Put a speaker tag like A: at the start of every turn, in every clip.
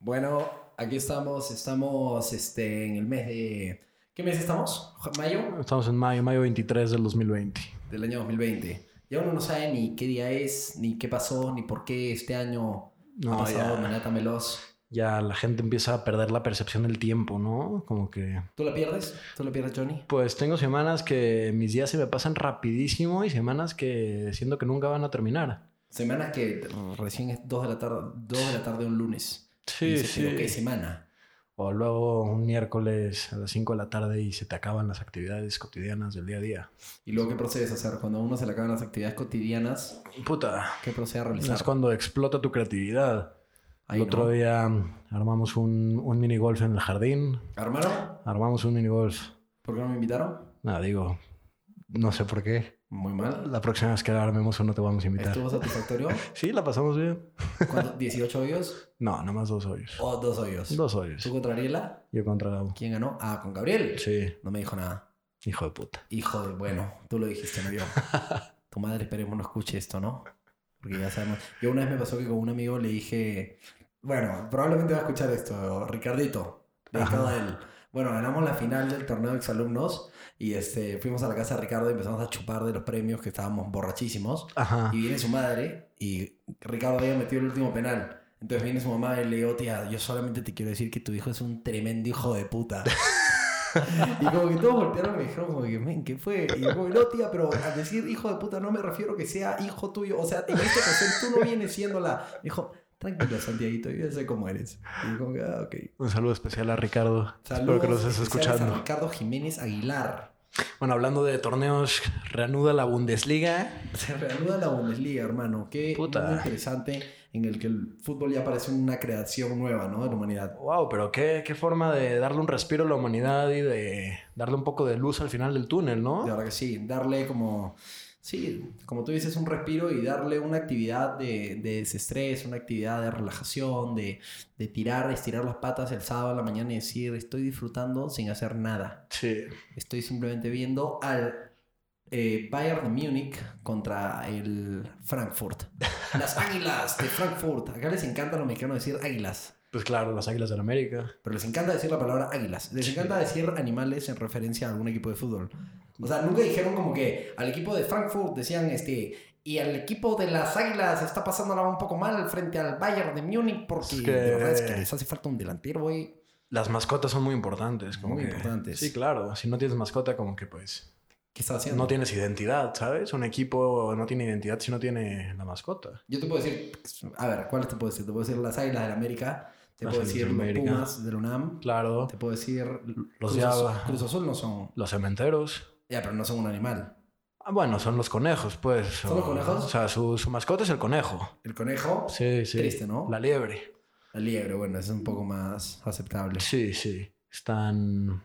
A: Bueno, aquí estamos, estamos este, en el mes de... ¿Qué mes estamos? ¿Mayo?
B: Estamos en mayo, mayo 23 del 2020.
A: Del año 2020. Ya uno no sabe ni qué día es, ni qué pasó, ni por qué este año
B: No,
A: ha pasado
B: ya.
A: de manera tan veloz.
B: Ya la gente empieza a perder la percepción del tiempo, ¿no? Como que...
A: ¿Tú la pierdes? ¿Tú la pierdes, Johnny?
B: Pues tengo semanas que mis días se me pasan rapidísimo y semanas que siento que nunca van a terminar.
A: Semanas que recién es 2 de la tarde, 2 de la tarde un lunes. Y
B: Sí,
A: dices,
B: sí.
A: "¿Pero ¿Qué semana?
B: O luego un miércoles a las 5 de la tarde y se te acaban las actividades cotidianas del día a día.
A: ¿Y luego qué procedes a hacer? Cuando a uno se le acaban las actividades cotidianas,
B: Puta,
A: ¿qué procede a realizar?
B: es cuando explota tu creatividad.
A: Ahí
B: El otro
A: no.
B: día armamos un, un mini golf en el jardín.
A: ¿Hermano?
B: Armamos un mini golf.
A: ¿Por qué no me invitaron?
B: Nada, digo, no sé por qué.
A: Muy mal.
B: La próxima vez que armemos uno te vamos a invitar.
A: ¿Estuvo satisfactorio?
B: Sí, la pasamos bien.
A: ¿Cuánto? ¿18 hoyos?
B: No, nada más dos hoyos.
A: ¿O dos hoyos?
B: Dos hoyos.
A: ¿Tú contra Ariela?
B: Yo contra...
A: ¿Quién ganó? Ah, con Gabriel.
B: Sí,
A: No me dijo nada.
B: hijo de puta.
A: Hijo de... Bueno, tú lo dijiste, no yo. tu madre esperemos no escuche esto, ¿no? Porque ya sabemos... Yo una vez me pasó que con un amigo le dije... Bueno, probablemente va a escuchar esto. Ricardito. Dedicado
B: Ajá.
A: a él. Bueno, ganamos la final del torneo de exalumnos y este, fuimos a la casa de Ricardo y empezamos a chupar de los premios que estábamos borrachísimos.
B: Ajá.
A: Y viene su madre y Ricardo había metido el último penal. Entonces viene su mamá y le digo, tía, yo solamente te quiero decir que tu hijo es un tremendo hijo de puta. y como que todos voltearon y me dijeron, como que, men, ¿qué fue? Y yo como, no, tía, pero al decir hijo de puta no me refiero que sea hijo tuyo. O sea, en esta ocasión tú no vienes siendo la... Me dijo, tranquilo, Santiaguito, yo ya sé cómo eres. Y yo como que, ah.
B: Un saludo especial a Ricardo. Espero que
A: Saludos
B: nos estés
A: a
B: escuchando.
A: Ricardo Jiménez Aguilar.
B: Bueno, hablando de torneos, reanuda la Bundesliga.
A: Se reanuda la Bundesliga, hermano. Qué
B: Puta.
A: muy interesante en el que el fútbol ya parece una creación nueva, ¿no? De la humanidad.
B: Wow, pero qué, qué forma de darle un respiro a la humanidad y de darle un poco de luz al final del túnel, ¿no?
A: De verdad que sí. Darle como, sí, como tú dices, un respiro y darle una actividad de, de desestrés, una actividad de relajación, de, de tirar, estirar las patas el sábado a la mañana y decir, estoy disfrutando sin hacer nada.
B: Sí.
A: Estoy simplemente viendo al eh, Bayern de Múnich contra el Frankfurt. Las águilas de Frankfurt. Acá les encanta a los mexicanos decir águilas.
B: Pues claro, las Águilas del América.
A: Pero les encanta decir la palabra águilas. Les encanta decir animales en referencia a algún equipo de fútbol. O sea, nunca dijeron como que al equipo de Frankfurt decían este. Y al equipo de las águilas está pasándola un poco mal frente al Bayern de Múnich porque
B: Es que-
A: de verdad es que les hace falta un delantero, güey.
B: Las mascotas son muy importantes. Como
A: Muy
B: que-
A: importantes.
B: Sí, claro. Si no tienes mascota, como que pues
A: ¿Qué está haciendo?
B: no tienes identidad, ¿sabes? Un equipo no tiene identidad si no tiene la mascota.
A: Yo te puedo decir, a ver, ¿cuáles te puedo decir? Te puedo decir las Águilas del América, te puedo decir los. Pumas del UNAM,
B: Claro.
A: te puedo decir
B: Los
A: Cruz, Azul. Cruz Azul no son,
B: Los cementeros.
A: ya, pero no son un animal.
B: Ah, bueno, son los conejos, pues.
A: ¿Son los conejos?
B: O sea, su, su mascota es el conejo.
A: El conejo,
B: Sí, sí.
A: Triste, ¿no?
B: La liebre.
A: el liebre, bueno, es un poco más aceptable.
B: Sí, sí. Están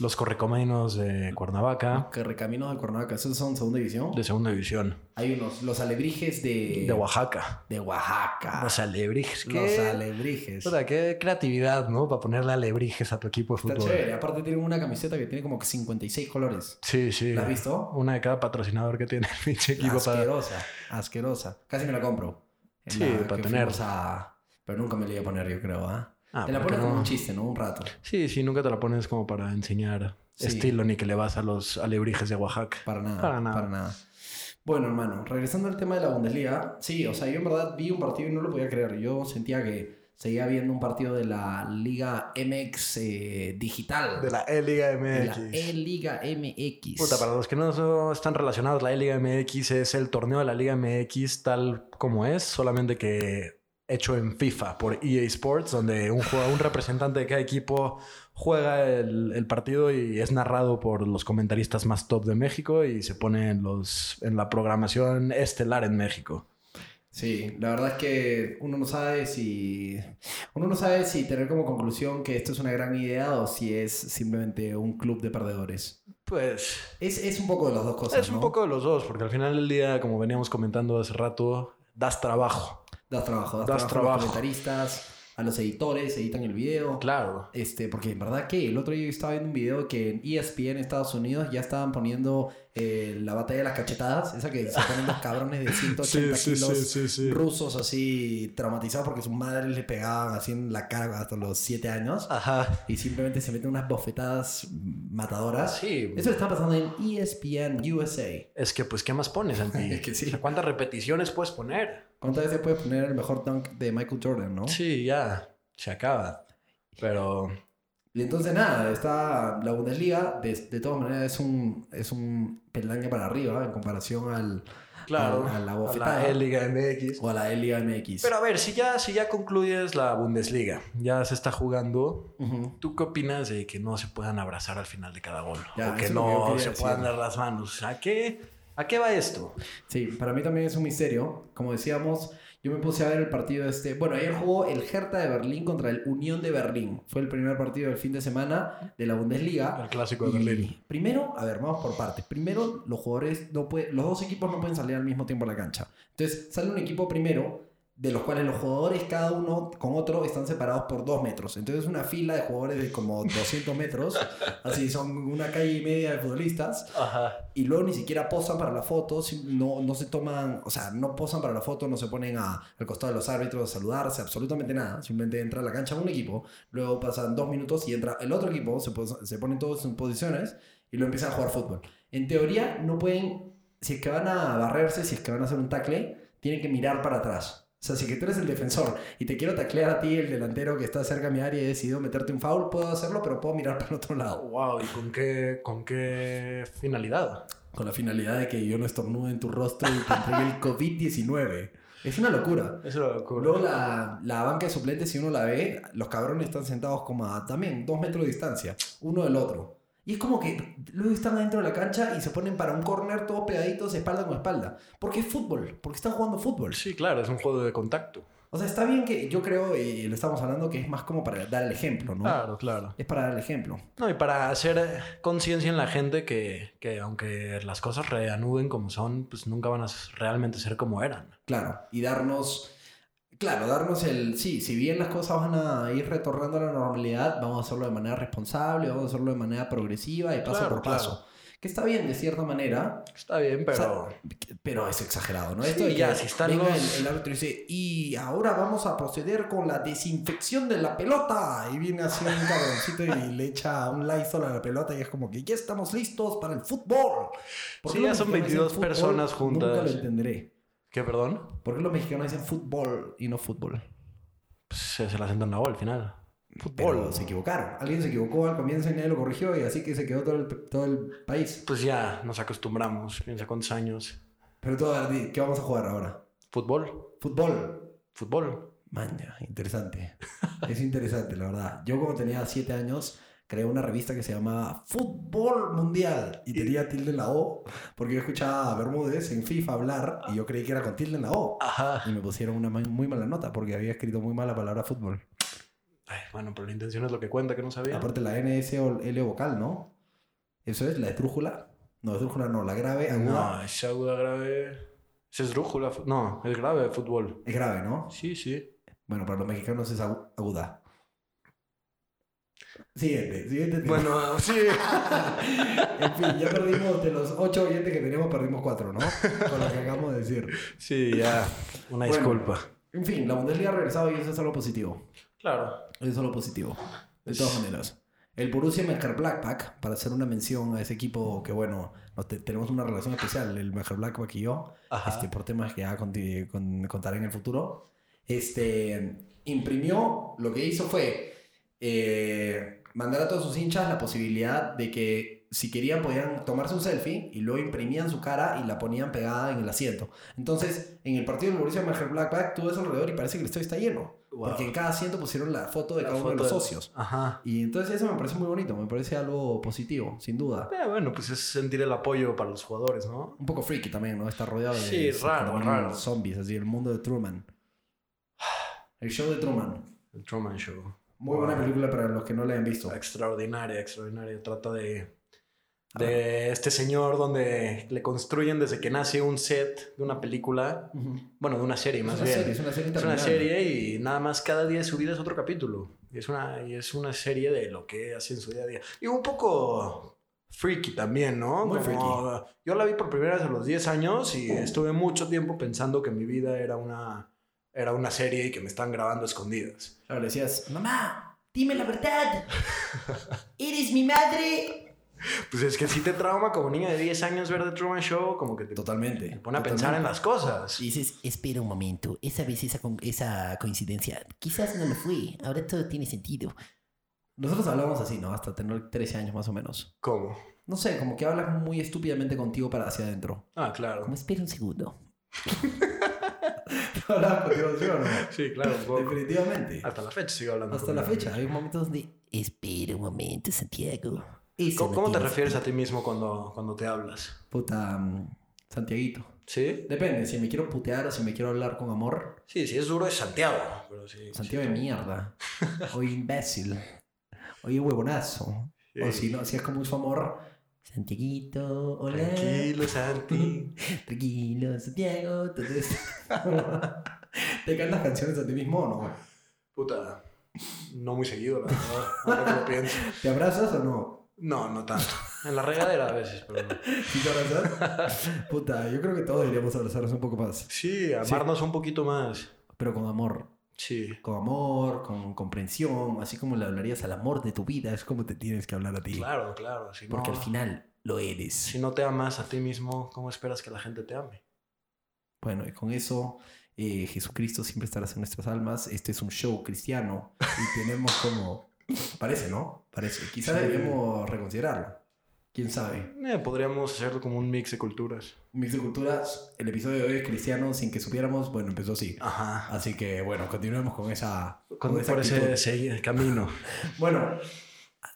B: los correcaminos de Cuernavaca,
A: Que recaminos de Cuernavaca, esos son segunda división.
B: de segunda división.
A: Hay unos, los alebrijes de,
B: De Oaxaca.
A: de Oaxaca.
B: Los alebrijes.
A: Los
B: ¿Qué?
A: alebrijes.
B: Puta, qué creatividad, ¿no? Para ponerle alebrijes a tu equipo de
A: Está
B: fútbol.
A: chévere. Aparte tienen una camiseta que tiene como que 56 colores.
B: Sí, sí.
A: ¿La has visto?
B: Una de cada patrocinador que tiene el pinche equipo para...
A: asquerosa, asquerosa. Casi me la compro. En
B: Sí,
A: la
B: para tener.
A: a- Pero nunca me la iba a poner, yo creo, ¿ah?
B: Ah,
A: Te la
B: ¿por qué
A: pones como
B: no?
A: un chiste, ¿no? Un rato.
B: Sí, sí, nunca te la pones como para enseñar
A: Sí.
B: estilo ni que le vas a los alebrijes de Oaxaca.
A: Para nada.
B: Para nada.
A: Para nada. Bueno, hermano, regresando al tema de la Bundesliga. Sí, o sea, yo en verdad vi un partido y no lo podía creer. Yo sentía que seguía viendo un partido de la Liga MX eh, digital.
B: De la E-Liga
A: De
B: MX.
A: la E-Liga MX.
B: Puta, para los que no están relacionados, la E-Liga MX es el torneo de la Liga MX tal como es, solamente que hecho en FIFA por EA Sports, donde un, un representante de cada equipo juega el, el partido y es narrado por los comentaristas más top de México y se pone en, los, en la programación estelar en México.
A: Sí, la verdad es que uno no sabe si uno no sabe si tener como conclusión que esto es una gran idea o si es simplemente un club de perdedores.
B: Pues
A: Es, es un poco de las dos cosas.
B: es un poco de los dos, porque al final del día, como veníamos comentando hace rato, das trabajo.
A: Das trabajo, das,
B: Das
A: trabajo, a
B: trabajo.
A: los comentaristas, a los editores, editan el video.
B: Claro.
A: Este, porque en verdad que el otro día estaba viendo un video que en ESPN en Estados Unidos ya estaban poniendo eh, la batalla de las cachetadas, esa que se ponen los cabrones de 180 kilos rusos así traumatizados porque sus madres le pegaban así en la cara hasta los 7 años.
B: Ajá.
A: Y simplemente se meten unas bofetadas matadoras.
B: Sí.
A: Eso está pasando en ESPN USA.
B: Es que, pues, ¿qué más pones, Santi?
A: Es que sí.
B: ¿Cuántas repeticiones puedes poner?
A: ¿Cuántas veces puedes poner el mejor dunk de Michael Jordan, no?
B: Sí, ya. Se acaba. Pero...
A: Y entonces nada, está la Bundesliga, de, de todas maneras es un, es un peldaño para arriba en comparación al,
B: Claro.
A: a, a la
B: A
A: bofetada
B: la Liga MX.
A: o a la Liga MX.
B: Pero a ver, si ya, si ya concluyes la Bundesliga, ya se está jugando,
A: Ujú.
B: ¿tú qué opinas de que no se puedan abrazar al final de cada gol?
A: Ya,
B: o que
A: que
B: no
A: quería
B: se
A: decir.
B: puedan dar las manos. ¿A qué, ¿A qué va esto?
A: Sí, para mí también es un misterio. Como decíamos, yo me puse a ver el partido este. Bueno, ayer jugó el Hertha de Berlín contra el Unión de Berlín. Fue el primer partido del fin de semana de la Bundesliga.
B: El clásico de
A: Y
B: Berlín.
A: Primero, a ver, vamos por partes. Primero, los jugadores no pueden, los dos equipos no pueden salir al mismo tiempo a la cancha. Entonces, sale un equipo primero, de los cuales los jugadores, cada uno con otro, están separados por dos metros. Entonces, una fila de jugadores de como 200 metros, así son una calle y media de futbolistas,
B: Ajá.
A: y luego ni siquiera posan para la foto, no, no se toman, o sea, no posan para la foto, no se ponen a- al costado de los árbitros a saludarse, absolutamente nada. Simplemente entra a la cancha un equipo, luego pasan dos minutos y entra el otro equipo, se, se ponen todos en posiciones y luego empiezan a jugar fútbol. En teoría, no pueden, si es que van a barrerse, si es que van a hacer un tackle, tienen que mirar para atrás. O sea, si que tú eres el defensor y te quiero taclear a ti, el delantero que está cerca de mi área y he decidido meterte un foul, puedo hacerlo, pero puedo mirar para el otro lado.
B: Wow, ¿y con qué, con qué finalidad?
A: Con la finalidad de que yo no estornude en tu rostro y te entregue el COVID-19. Es una locura.
B: Eso lo ocurre.
A: Luego la, la banca de suplentes, si uno la ve, los cabrones están sentados como a también dos metros de distancia, uno del otro. Y es como que luego están adentro de la cancha y se ponen para un corner todos pegaditos, espalda con espalda. Porque es fútbol, porque están jugando fútbol.
B: Sí, claro, es un juego de contacto.
A: O sea, está bien que yo creo, y lo estamos hablando, que es más como para dar el ejemplo, ¿no?
B: Claro, claro.
A: Es para dar el ejemplo.
B: No, y para hacer eh, conciencia en la gente que, que aunque las cosas reanuden como son, pues nunca van a realmente ser como eran.
A: Claro, y darnos, claro, darnos el, sí, si bien las cosas van a ir retornando a la normalidad, vamos a hacerlo de manera responsable, vamos a hacerlo de manera progresiva y paso
B: Claro,
A: por
B: claro.
A: paso. Que está bien de cierta manera,
B: Está bien, pero...
A: O sea, pero es exagerado, ¿no?
B: Sí,
A: Esto
B: ya, si están
A: venga
B: los-
A: el, el árbitro y dice, y ahora vamos a proceder con la desinfección de la pelota. Y viene así un cabroncito y le echa un Lysol a la pelota y es como que ya estamos listos para el fútbol. ¿Por
B: Sí, ya son
A: mexicanos
B: 22
A: dicen fútbol?
B: personas juntas.
A: Nunca lo entenderé.
B: ¿Qué, perdón?
A: ¿Por qué los mexicanos dicen fútbol y no fútbol?
B: Pues se, se la sentan la al final.
A: Pero se equivocaron. Alguien se equivocó al comienzo y nadie lo corrigió y así que se quedó todo el, todo el país.
B: Pues ya nos acostumbramos, piensa cuántos años.
A: Pero todo, ¿qué vamos a jugar ahora?
B: Fútbol,
A: Fútbol.
B: fútbol.
A: Maña, interesante. es interesante, la verdad. Yo cuando tenía 7 años creé una revista que se llamaba Fútbol Mundial y tenía tilde en la O porque yo escuchaba a Bermúdez en FIFA hablar y yo creí que era con tilde en la O.
B: Ajá.
A: Y me pusieron una muy mala nota porque había escrito muy mal la palabra fútbol.
B: Ay, bueno, pero la intención es lo que cuenta, que no sabía.
A: Aparte la N, S o L vocal, ¿no? Eso es la esdrújula. No, esdrújula no, la grave, aguda.
B: No, es aguda grave. Es esdrújula. No, es grave fútbol.
A: Es grave, ¿no?
B: Sí, sí.
A: Bueno, para los mexicanos es agu- aguda. Siguiente, siguiente tema.
B: Bueno, sí.
A: en fin, ya perdimos de los ocho oyentes que teníamos, perdimos cuatro, ¿no? Con lo que acabamos de decir.
B: Sí, ya. Una
A: Bueno.
B: disculpa.
A: En fin, la Bundesliga ha regresado y eso es algo positivo.
B: Claro.
A: Eso es algo positivo. De todas maneras. El Borussia Mönchengladbach, para hacer una mención a ese equipo que, bueno, nos te- tenemos una relación especial, el Mönchengladbach y yo,
B: Ajá.
A: este, por temas que ya conti- con- contaré en el futuro, este, imprimió, lo que hizo fue eh, mandar a todos sus hinchas la posibilidad de que si querían podían tomarse un selfie y luego imprimían su cara y la ponían pegada en el asiento. Entonces, en el partido del Borussia Mönchengladbach, tú ves alrededor y parece que el estadio está lleno.
B: Wow.
A: Porque en cada asiento pusieron la foto de
B: La
A: cada uno de los
B: de-
A: socios.
B: Ajá.
A: Y entonces eso me parece muy bonito, me parece algo positivo, sin duda.
B: Eh, bueno, pues es sentir el apoyo para los jugadores, ¿no?
A: Un poco freaky también, ¿no? Está rodeado de
B: Sí, raro, raro.
A: zombies, así, el mundo de Truman. El show de Truman.
B: El Truman Show.
A: Muy buena película para los que no la hayan visto.
B: Extraordinaria, extraordinaria. Trata de, de este señor donde le construyen desde que nace un set de una película.
A: Ujú.
B: Bueno, de una serie más
A: una
B: bien.
A: serie, es una serie
B: Es una serie y nada más cada día de su vida es otro capítulo. Y es una, y es una serie de lo que hace en su día a día. Y un poco freaky también, ¿no?
A: Muy
B: Como- Yo la vi por primera vez a los 10 años y estuve mucho tiempo pensando que mi vida era una, era una serie y que me están grabando a escondidas.
A: Claro, le decías, mamá, dime la verdad. ¿Eres mi madre?
B: Pues es que si te trauma como niña de 10 años ver The Truman Show, como que te
A: Totalmente.
B: te pone a pensar en las cosas.
A: Y dices, espera un momento, esa vez esa, con- esa coincidencia, quizás no lo fue, ahora todo tiene sentido. Nosotros hablamos así, ¿no? Hasta tener 13 años más o menos.
B: ¿Cómo?
A: No sé, como que hablas muy estúpidamente contigo para hacia adentro.
B: Ah, claro.
A: Como espera un segundo. Hablabas contigo, ¿sí o no?
B: Sí, claro. un poco.
A: Definitivamente.
B: Hasta la fecha sigo hablando.
A: Hasta la fecha, hay momentos donde, espera un momento, Santiago.
B: ¿Cómo,
A: no
B: cómo te refieres a ti mismo cuando, cuando te hablas?
A: Puta, mm, Santiaguito.
B: ¿Sí?
A: Depende, si me quiero putear o si me quiero hablar con amor.
B: Sí, sí, es duro es Santiago. Pero sí.
A: Santiago de mierda. O imbécil. Oye, huevonazo.
B: Sí.
A: O si no, si es como su amor. Santiaguito, hola.
B: Tranquilo, Santi.
A: Tranquilo, Santiago. Entonces, ¿te cantas canciones a ti mismo o no?
B: Puta. No muy seguido, la verdad. Ahora que lo pienso.
A: ¿Te abrazas o no?
B: No, no tanto. En la regadera a veces, pero no.
A: ¿Sí te abrazas? Puta, yo creo que todos deberíamos abrazarnos un poco más.
B: Sí, amarnos un poquito más.
A: Pero con amor.
B: Sí.
A: Con amor, con comprensión. Así como le hablarías al amor de tu vida. Es como te tienes que hablar a ti.
B: Claro, claro. Si
A: Porque
B: no,
A: al final lo eres.
B: si no te amas a ti mismo, ¿cómo esperas que la gente te ame?
A: Bueno, y con eso, eh, Jesucristo siempre estará en nuestras almas. Este es un show cristiano y tenemos como... Parece, ¿no? Parece. Quizás
B: Sí.
A: deberíamos reconsiderarlo. ¿Quién sabe?
B: Eh, podríamos hacerlo como un mix de culturas.
A: Mix de culturas, el episodio de hoy es cristiano sin que supiéramos. Bueno, empezó así.
B: Ajá.
A: Así que, bueno, continuemos con esa...
B: Con,
A: esa
B: por ese, camino.
A: Bueno,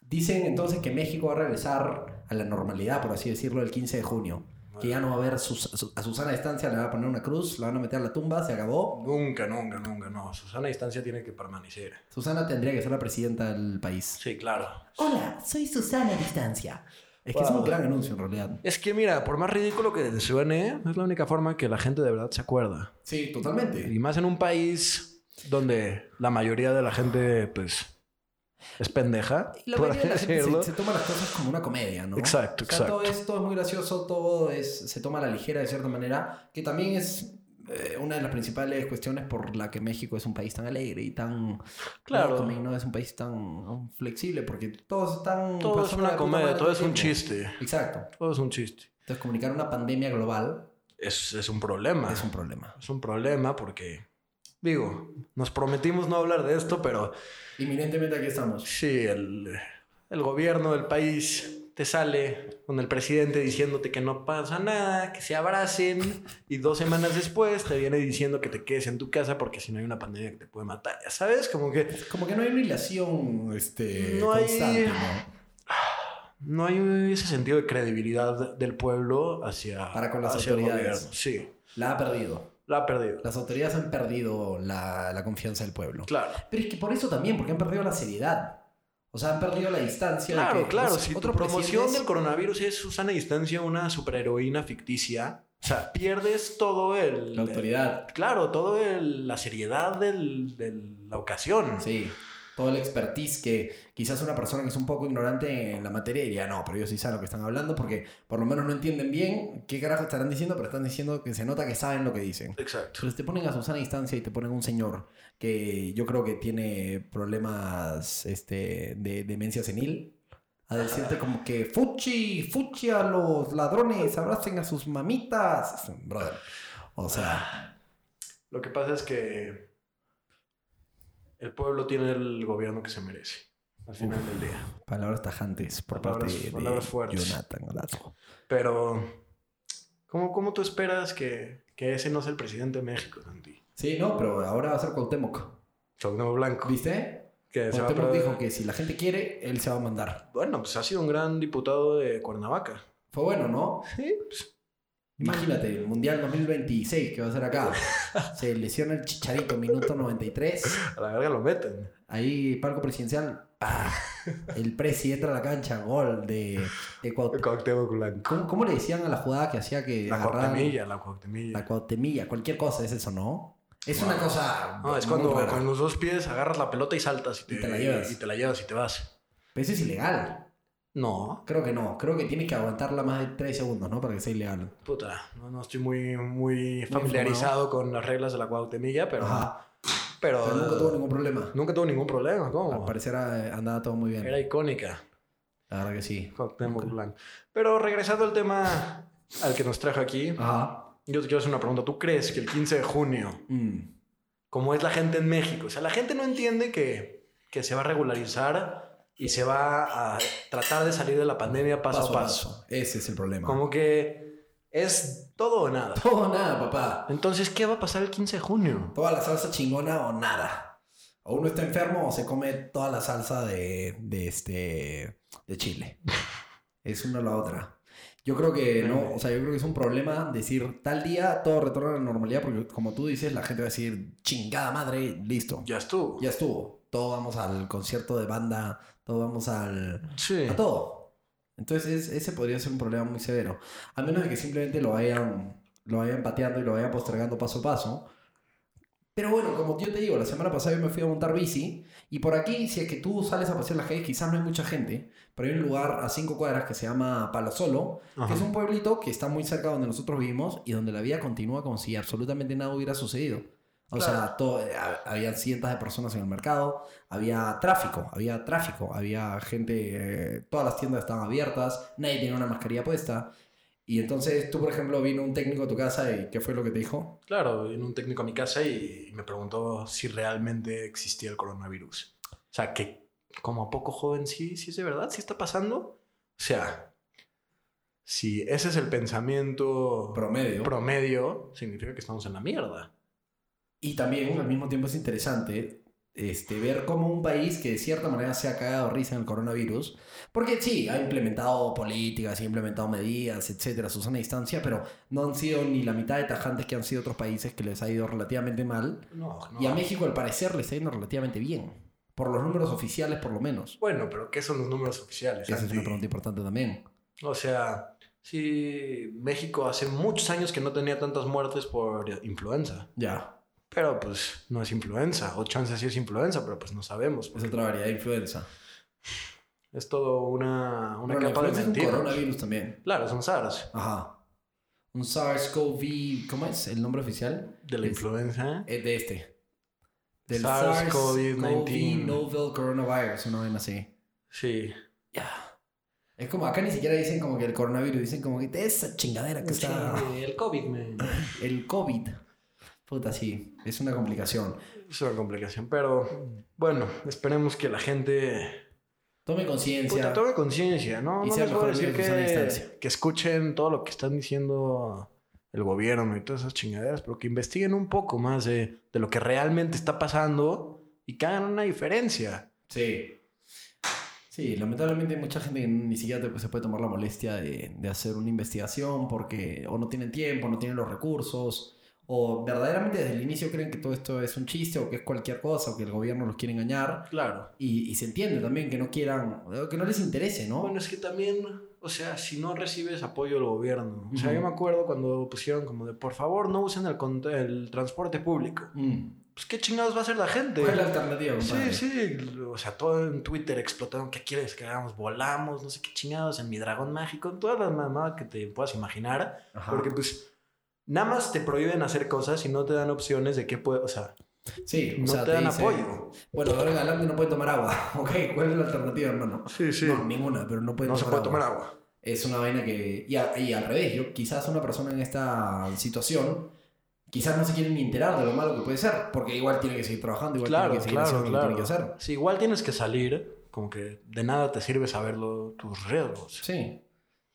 A: dicen entonces que México va a regresar a la normalidad, por así decirlo, el 15 de junio. Que ya no va a haber sus- a Susana Distancia, le van a poner una cruz, la van a meter a la tumba, se acabó.
B: Nunca, nunca, nunca, no. Susana Distancia tiene que permanecer.
A: Susana tendría que ser la presidenta del país.
B: Sí, claro.
A: Hola, soy Susana Distancia. Es que es un gran anuncio en realidad.
B: Es que mira, por más ridículo que suene, es la única forma que la gente de verdad se acuerda.
A: Sí, totalmente.
B: Y más en un país donde la mayoría de la gente, pues, es pendeja.
A: La
B: por
A: mayoría de la
B: así
A: gente se, se toma las cosas como una comedia, ¿no?
B: Exacto,
A: O sea, Todo
B: exacto.
A: esto es muy gracioso, todo es, se toma a la ligera de cierta manera, que también es eh, una de las principales cuestiones por la que México es un país tan alegre y tan...
B: Claro.
A: también no es un país tan flexible, porque todos están...
B: Todo es una comedia, todo es un chiste.
A: Exacto.
B: Todo es un chiste.
A: Entonces comunicar una pandemia global
B: Es, es un problema.
A: es un problema.
B: Es un problema porque, digo, nos prometimos no hablar de esto, pero
A: Inminentemente aquí estamos.
B: sí, el, el gobierno del país te sale con el presidente diciéndote que no pasa nada, que se abracen, y dos semanas después te viene diciendo que te quedes en tu casa porque si no hay una pandemia que te puede matar. Ya sabes, como que
A: Como que no hay una este,
B: No hay-
A: ¿no?
B: no hay ese sentido de credibilidad del pueblo hacia,
A: Para con las
B: hacia
A: autoridades.
B: Sí,
A: La ha perdido.
B: la ha perdido.
A: Las autoridades han perdido la, la confianza del pueblo.
B: Claro.
A: Pero es que por eso también, porque han perdido la seriedad. O sea, han perdido la distancia. de
B: Claro,
A: que
B: claro. Si tu
A: otros
B: promoción del coronavirus es Susana Distancia, una superheroína ficticia, o sea, pierdes todo el...
A: La autoridad.
B: claro, todo el- la seriedad del- de la ocasión.
A: Sí. Todo el expertise que quizás una persona que es un poco ignorante en la materia diría, no, pero ellos sí saben lo que están hablando porque por lo menos no entienden bien qué carajo estarán diciendo, pero están diciendo que se nota que saben lo que dicen.
B: Exacto.
A: Pero te ponen a Susana Distancia y te ponen un señor que yo creo que tiene problemas este, de demencia senil. A decirte como que fuchi, fuchi a los ladrones, abracen a sus mamitas. Brother. O sea,
B: Lo que pasa es que el pueblo tiene el gobierno que se merece al final del día.
A: palabras tajantes por
B: Palabras-
A: parte de
B: palabras fuertes.
A: Jonathan Lazo.
B: Pero, ¿cómo, cómo tú esperas que, que ese no sea el presidente de México, Santi?
A: Sí, no, pero ahora va a ser Cuauhtémoc.
B: Cuauhtémoc Blanco.
A: ¿Viste?
B: Que se va a
A: dijo que si la gente quiere, él se va a mandar.
B: Bueno, pues ha sido un gran diputado de Cuernavaca.
A: Fue bueno, ¿no?
B: Sí, pues,
A: Imagínate, el Mundial 2026 que va a ser acá. Se lesiona el chicharito, minuto 93.
B: a la verga lo meten.
A: Ahí, palco presidencial. ¡pah! El presi entra a la cancha, gol de, de
B: Cuauhtémoc Blanco.
A: ¿Cómo, cómo le decían a la jugada que hacía que
B: La Cuauhtemilla, la Cuauhtemilla.
A: La Cuauhtemilla, cualquier cosa es eso, ¿no? Es una cosa.
B: No, es cuando
A: rara.
B: con los dos pies agarras la pelota y saltas y te,
A: Y te la llevas.
B: y te la llevas y te vas.
A: Pero eso es ilegal.
B: No.
A: Creo que no. Creo que tienes que aguantarla más de 3 segundos, ¿no? Para que sea ilegal.
B: Puta, no, no estoy muy, muy familiarizado con las reglas de la Cuauhtemilla, pero...
A: Ajá.
B: Pero,
A: Pero nunca tuvo ningún problema.
B: nunca tuvo ningún problema,
A: Al
B: ¿cómo?
A: parecer eh, andaba todo muy bien.
B: Era icónica.
A: La verdad que sí.
B: Pero regresando al tema al que nos trajo aquí,
A: Ajá.
B: yo te quiero hacer una pregunta. ¿Tú crees que el 15 de junio,
A: Mm.
B: como es la gente en México, o sea, la gente no entiende que, que se va a regularizar y se va a tratar de salir de la pandemia paso, a paso?
A: Ese es el problema.
B: Como que es todo o nada.
A: Todo o nada, papá.
B: Entonces, ¿qué va a pasar el 15 de junio?
A: Toda la salsa chingona o nada. O uno está enfermo o se come toda la salsa de, de este de Chile. Es una o la otra. Yo creo que no, o sea, yo creo que es un problema decir tal día todo retorna a la normalidad porque como tú dices, la gente va a decir chingada madre, listo.
B: Ya estuvo.
A: Ya estuvo. Todo vamos al concierto de banda, todo vamos al
B: Sí.
A: a todo. Entonces ese podría ser un problema muy severo. A menos de que simplemente lo vayan, lo vayan pateando y lo vayan postergando paso a paso. Pero bueno, como yo te digo, la semana pasada yo me fui a montar bici y por aquí, si es que tú sales a pasear las calles, quizás no hay mucha gente, pero hay un lugar a cinco cuadras que se llama Palasolo,
B: Ajá.
A: que es un pueblito que está muy cerca donde nosotros vivimos y donde la vida continúa como si absolutamente nada hubiera sucedido. O
B: Claro.
A: sea, todo, eh, ha- había cientos de personas en el mercado, había tráfico, había tráfico, había gente, eh, todas las tiendas estaban abiertas, nadie tenía una mascarilla puesta. Y entonces tú, por ejemplo, vino un técnico a tu casa y ¿qué fue lo que te dijo?
B: Claro, vino un técnico a mi casa y me preguntó si realmente existía el coronavirus. O sea, que como a poco joven, sí, sí es de verdad, sí está pasando. O sea, si ese es el pensamiento
A: Promedio.
B: promedio, significa que estamos en la mierda.
A: Y también al mismo tiempo es interesante este, ver cómo un país que de cierta manera se ha cagado risa en el coronavirus, porque sí, ha implementado políticas, ha implementado medidas, etcétera, su sana distancia, pero no han sido ni la mitad de tajantes que han sido otros países que les ha ido relativamente mal.
B: No, no.
A: Y a México al parecer le está yendo relativamente bien, por los números oficiales por lo menos.
B: Bueno, pero ¿qué son los números oficiales?
A: Esa es una pregunta importante también.
B: O sea, sí, México hace muchos años que no tenía tantas muertes por influenza.
A: Ya,
B: Pero pues no es influenza, o chance sí es influenza, pero pues no sabemos.
A: es otra variedad de influenza.
B: Es todo una, una capa de
A: influenza es un
B: mentiras.
A: coronavirus también.
B: Claro, son SARS.
A: Ajá. Un SARS-CoV, ¿cómo es el nombre oficial?
B: De la
A: Es-
B: influenza.
A: Eh, de este. Del
B: SARS-CoV-19.
A: Novel Coronavirus, una vez así.
B: Sí.
A: Ya. Es como, acá ni siquiera dicen como que el coronavirus, dicen como que esa chingadera que está.
B: el COVID, man.
A: El COVID. Puta, sí. Es una complicación.
B: Es una complicación, pero bueno, esperemos que la gente
A: Tome conciencia.
B: tome conciencia, ¿no?
A: Y
B: No
A: sea
B: les
A: mejor
B: decir que, que escuchen todo lo que están diciendo el gobierno y todas esas chingaderas, pero que investiguen un poco más de, de lo que realmente está pasando y que hagan una diferencia.
A: Sí. Sí, lamentablemente hay mucha gente que ni siquiera te- se puede tomar la molestia de, de hacer una investigación porque o no tienen tiempo, no tienen los recursos, o verdaderamente desde el inicio creen que todo esto es un chiste o que es cualquier cosa o que el gobierno los quiere engañar.
B: Claro.
A: Y, y se entiende también que no quieran, que no les interese, ¿no?
B: Bueno, es que también, o sea, si no recibes apoyo del gobierno. O sea,
A: Ujú.
B: yo me acuerdo cuando pusieron como de, por favor, no usen el, el transporte público.
A: Mm.
B: Pues, ¿qué chingados va a hacer la gente?
A: ¿Cuál es la alternativa,
B: Sí,
A: compadre?
B: sí, o sea, todo en Twitter explotaron, ¿qué quieres que hagamos? Volamos, no sé qué chingados, en mi dragón mágico, todas las mamadas que te puedas imaginar.
A: Ajá.
B: Porque pues nada más te prohíben hacer cosas y no te dan opciones de qué puede, o sea,
A: Sí, o
B: no
A: sea,
B: te dan
A: dice,
B: apoyo.
A: Bueno, ahora en adelante no pueden tomar agua. Ok, ¿cuál es la alternativa, hermano?
B: Sí, sí.
A: No, ninguna, pero no pueden
B: no se
A: tomar
B: puede
A: agua.
B: tomar agua.
A: Es una vaina que... Y, a- y al revés, yo quizás una persona en esta situación, quizás no se quiere ni enterar de lo malo que puede ser, porque igual tiene que seguir trabajando, igual
B: Claro,
A: tiene que seguir
B: claro,
A: haciendo lo que
B: claro.
A: tiene que hacer.
B: Sí, igual tienes que salir, como que de nada te sirve saberlo tus riesgos.
A: Sí.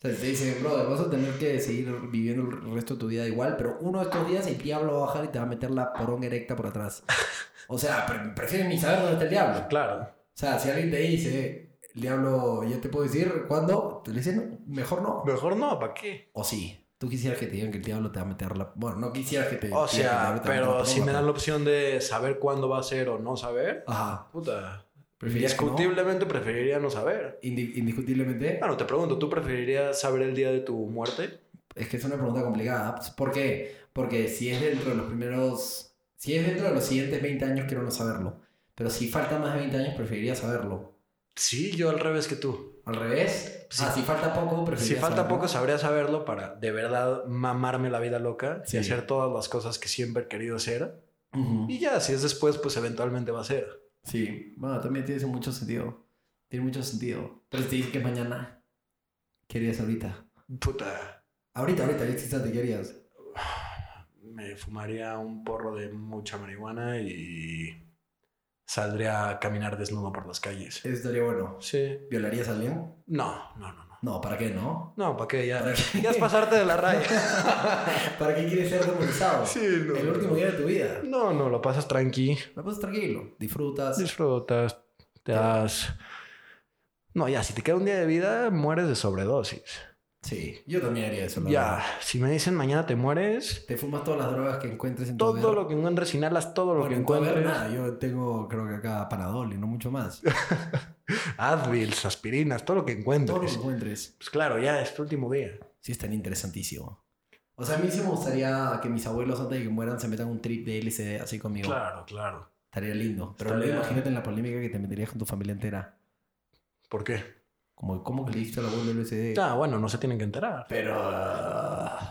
A: Sea, te dicen, brother, vas a tener que seguir viviendo el resto de tu vida igual, pero uno de estos días el diablo va a bajar y te va a meter la poronga erecta por atrás. O sea, pre- prefieren ni saber dónde está el diablo.
B: Claro.
A: O sea, si alguien te dice, el diablo, ya te puedo decir cuándo, te dicen, mejor no.
B: Mejor no, ¿para qué?
A: O sí. Tú quisieras que te digan que el diablo te va a meter la... Bueno, no quisieras que te
B: O sea,
A: diablo te
B: pero si me dan la opción de saber cuándo va a ser o no saber,
A: Ajá.
B: puta,
A: ¿Preferirías que no?
B: Indiscutiblemente preferiría no saber.
A: Indi- indiscutiblemente.
B: Bueno, te pregunto, ¿tú preferirías saber el día de tu muerte?
A: Es que es una pregunta complicada. ¿Por qué? Porque si es dentro de los primeros... Si es dentro de los siguientes 20 años, quiero no saberlo. Pero si faltan más de 20 años, preferiría saberlo.
B: Sí, yo al revés que tú.
A: ¿Al revés?
B: Sí.
A: Ah, si falta poco,
B: Si
A: preferirías
B: falta
A: saberlo.
B: poco, sabría saberlo para de verdad mamarme la vida loca
A: Sí.
B: y hacer todas las cosas que siempre he querido hacer.
A: Ujú.
B: Y ya, si es después, pues eventualmente va a ser.
A: Sí, bueno, también tiene mucho sentido. Tiene mucho sentido. Pero te dice que mañana, ¿qué harías ahorita?
B: Puta,
A: Ahorita, ahorita, ahorita ¿qué harías?
B: me fumaría un porro de mucha marihuana y saldría a caminar desnudo por las calles.
A: Eso estaría bueno.
B: Sí.
A: ¿Violarías a alguien?
B: No, no, no, no.
A: ¿para qué no?
B: No, ¿para qué? Ya,
A: ¿Para qué?
B: ya es pasarte de la raya.
A: ¿Para qué quieres ser demonizado?
B: Sí, no.
A: El último día de tu vida.
B: No, no, lo pasas tranqui.
A: La pasas tranquilo. Disfrutas.
B: Disfrutas, te das... No, ya, si te queda un día de vida, mueres de sobredosis.
A: Sí, yo también haría eso. la
B: Ya,
A: verdad.
B: si me dicen mañana te mueres,
A: Te fumas todas las drogas que encuentres en tu
B: todo lo que encuentres, inhalas todo lo
A: Bueno,
B: que encuentres.
A: nada. Yo tengo, creo que acá, Panadol y no mucho más.
B: Advil, aspirinas, todo lo que encuentres.
A: Todo lo que encuentres.
B: Pues claro, ya es tu último día.
A: Sí, es tan interesantísimo. O sea, a mí sí me gustaría que mis abuelos antes de que mueran se metan un trip de LSD así conmigo.
B: Claro, claro.
A: Estaría lindo. Pero
B: Estaría-
A: imagínate en la polémica que te meterías con tu familia entera.
B: ¿Por qué?
A: Como, ¿cómo que le diste al abuelo LSD?
B: Ah, bueno, no se tienen que enterar.
A: Pero...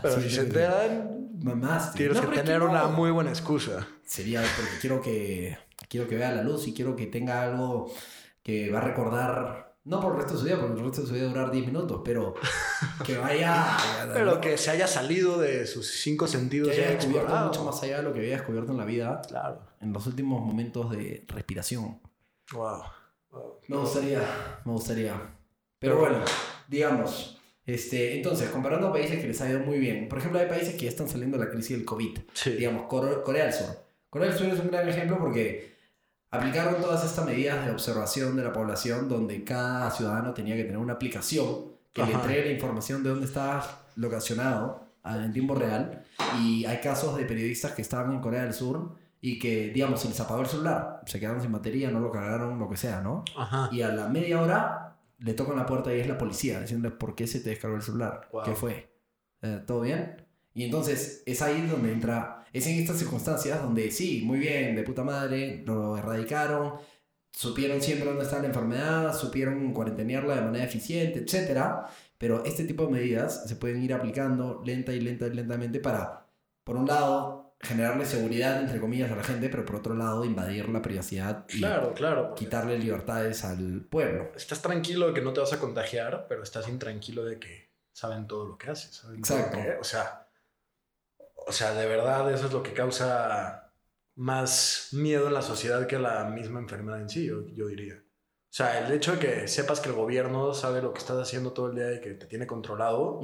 B: Pero
A: sí,
B: si se enteran,
A: Mamaste.
B: tienes
A: No,
B: que tener
A: no.
B: una muy buena excusa.
A: Sería porque quiero que, quiero que vea la luz y quiero que tenga algo que va a recordar, no por el resto de su vida, porque el resto de su vida va a durar 10 minutos, pero que vaya...
B: Pero que se haya salido de sus cinco
A: que
B: sentidos.
A: haya
B: y haya
A: descubierto
B: explorado.
A: mucho más allá de lo que había descubierto en la vida
B: Claro.
A: en los últimos momentos de respiración.
B: Wow. Wow.
A: Me gustaría, me gustaría. Pero bueno, digamos, este, entonces, comparando países que les ha ido muy bien, por ejemplo, hay países que ya están saliendo de la crisis del COVID.
B: Sí.
A: digamos, Cor- Corea del Sur. Corea del Sur es un gran ejemplo porque aplicaron todas estas medidas de observación de la población donde cada ciudadano tenía que tener una aplicación que le
B: Ajá.
A: entregue la información de dónde está locacionado en tiempo real. Y hay casos de periodistas que estaban en Corea del Sur y que, digamos, se les apagó el celular, se quedaron sin batería, no lo cargaron, lo que sea, ¿no?
B: Ajá.
A: Y a la media hora le tocan la puerta y es la policía diciéndole por qué se te descargó el celular,
B: Wow.
A: qué fue, Eh, todo bien. Y entonces es ahí donde entra, es en estas circunstancias donde sí, muy bien, de puta madre, lo erradicaron, supieron siempre dónde está la enfermedad, supieron cuarentenearla de manera eficiente, etcétera. Pero este tipo de medidas se pueden ir aplicando lenta y lenta y lentamente para, por un lado, generarle seguridad, entre comillas, a la gente, pero por otro lado, invadir la privacidad y
B: Claro, claro. porque
A: quitarle libertades al pueblo.
B: Estás tranquilo de que no te vas a contagiar, pero estás intranquilo de que saben todo lo que haces. saben todo
A: Exacto.
B: lo que- o sea, o sea, de verdad eso es lo que causa más miedo en la sociedad que la misma enfermedad en sí, yo, yo diría. O sea, el hecho de que sepas que el gobierno sabe lo que estás haciendo todo el día y que te tiene controlado,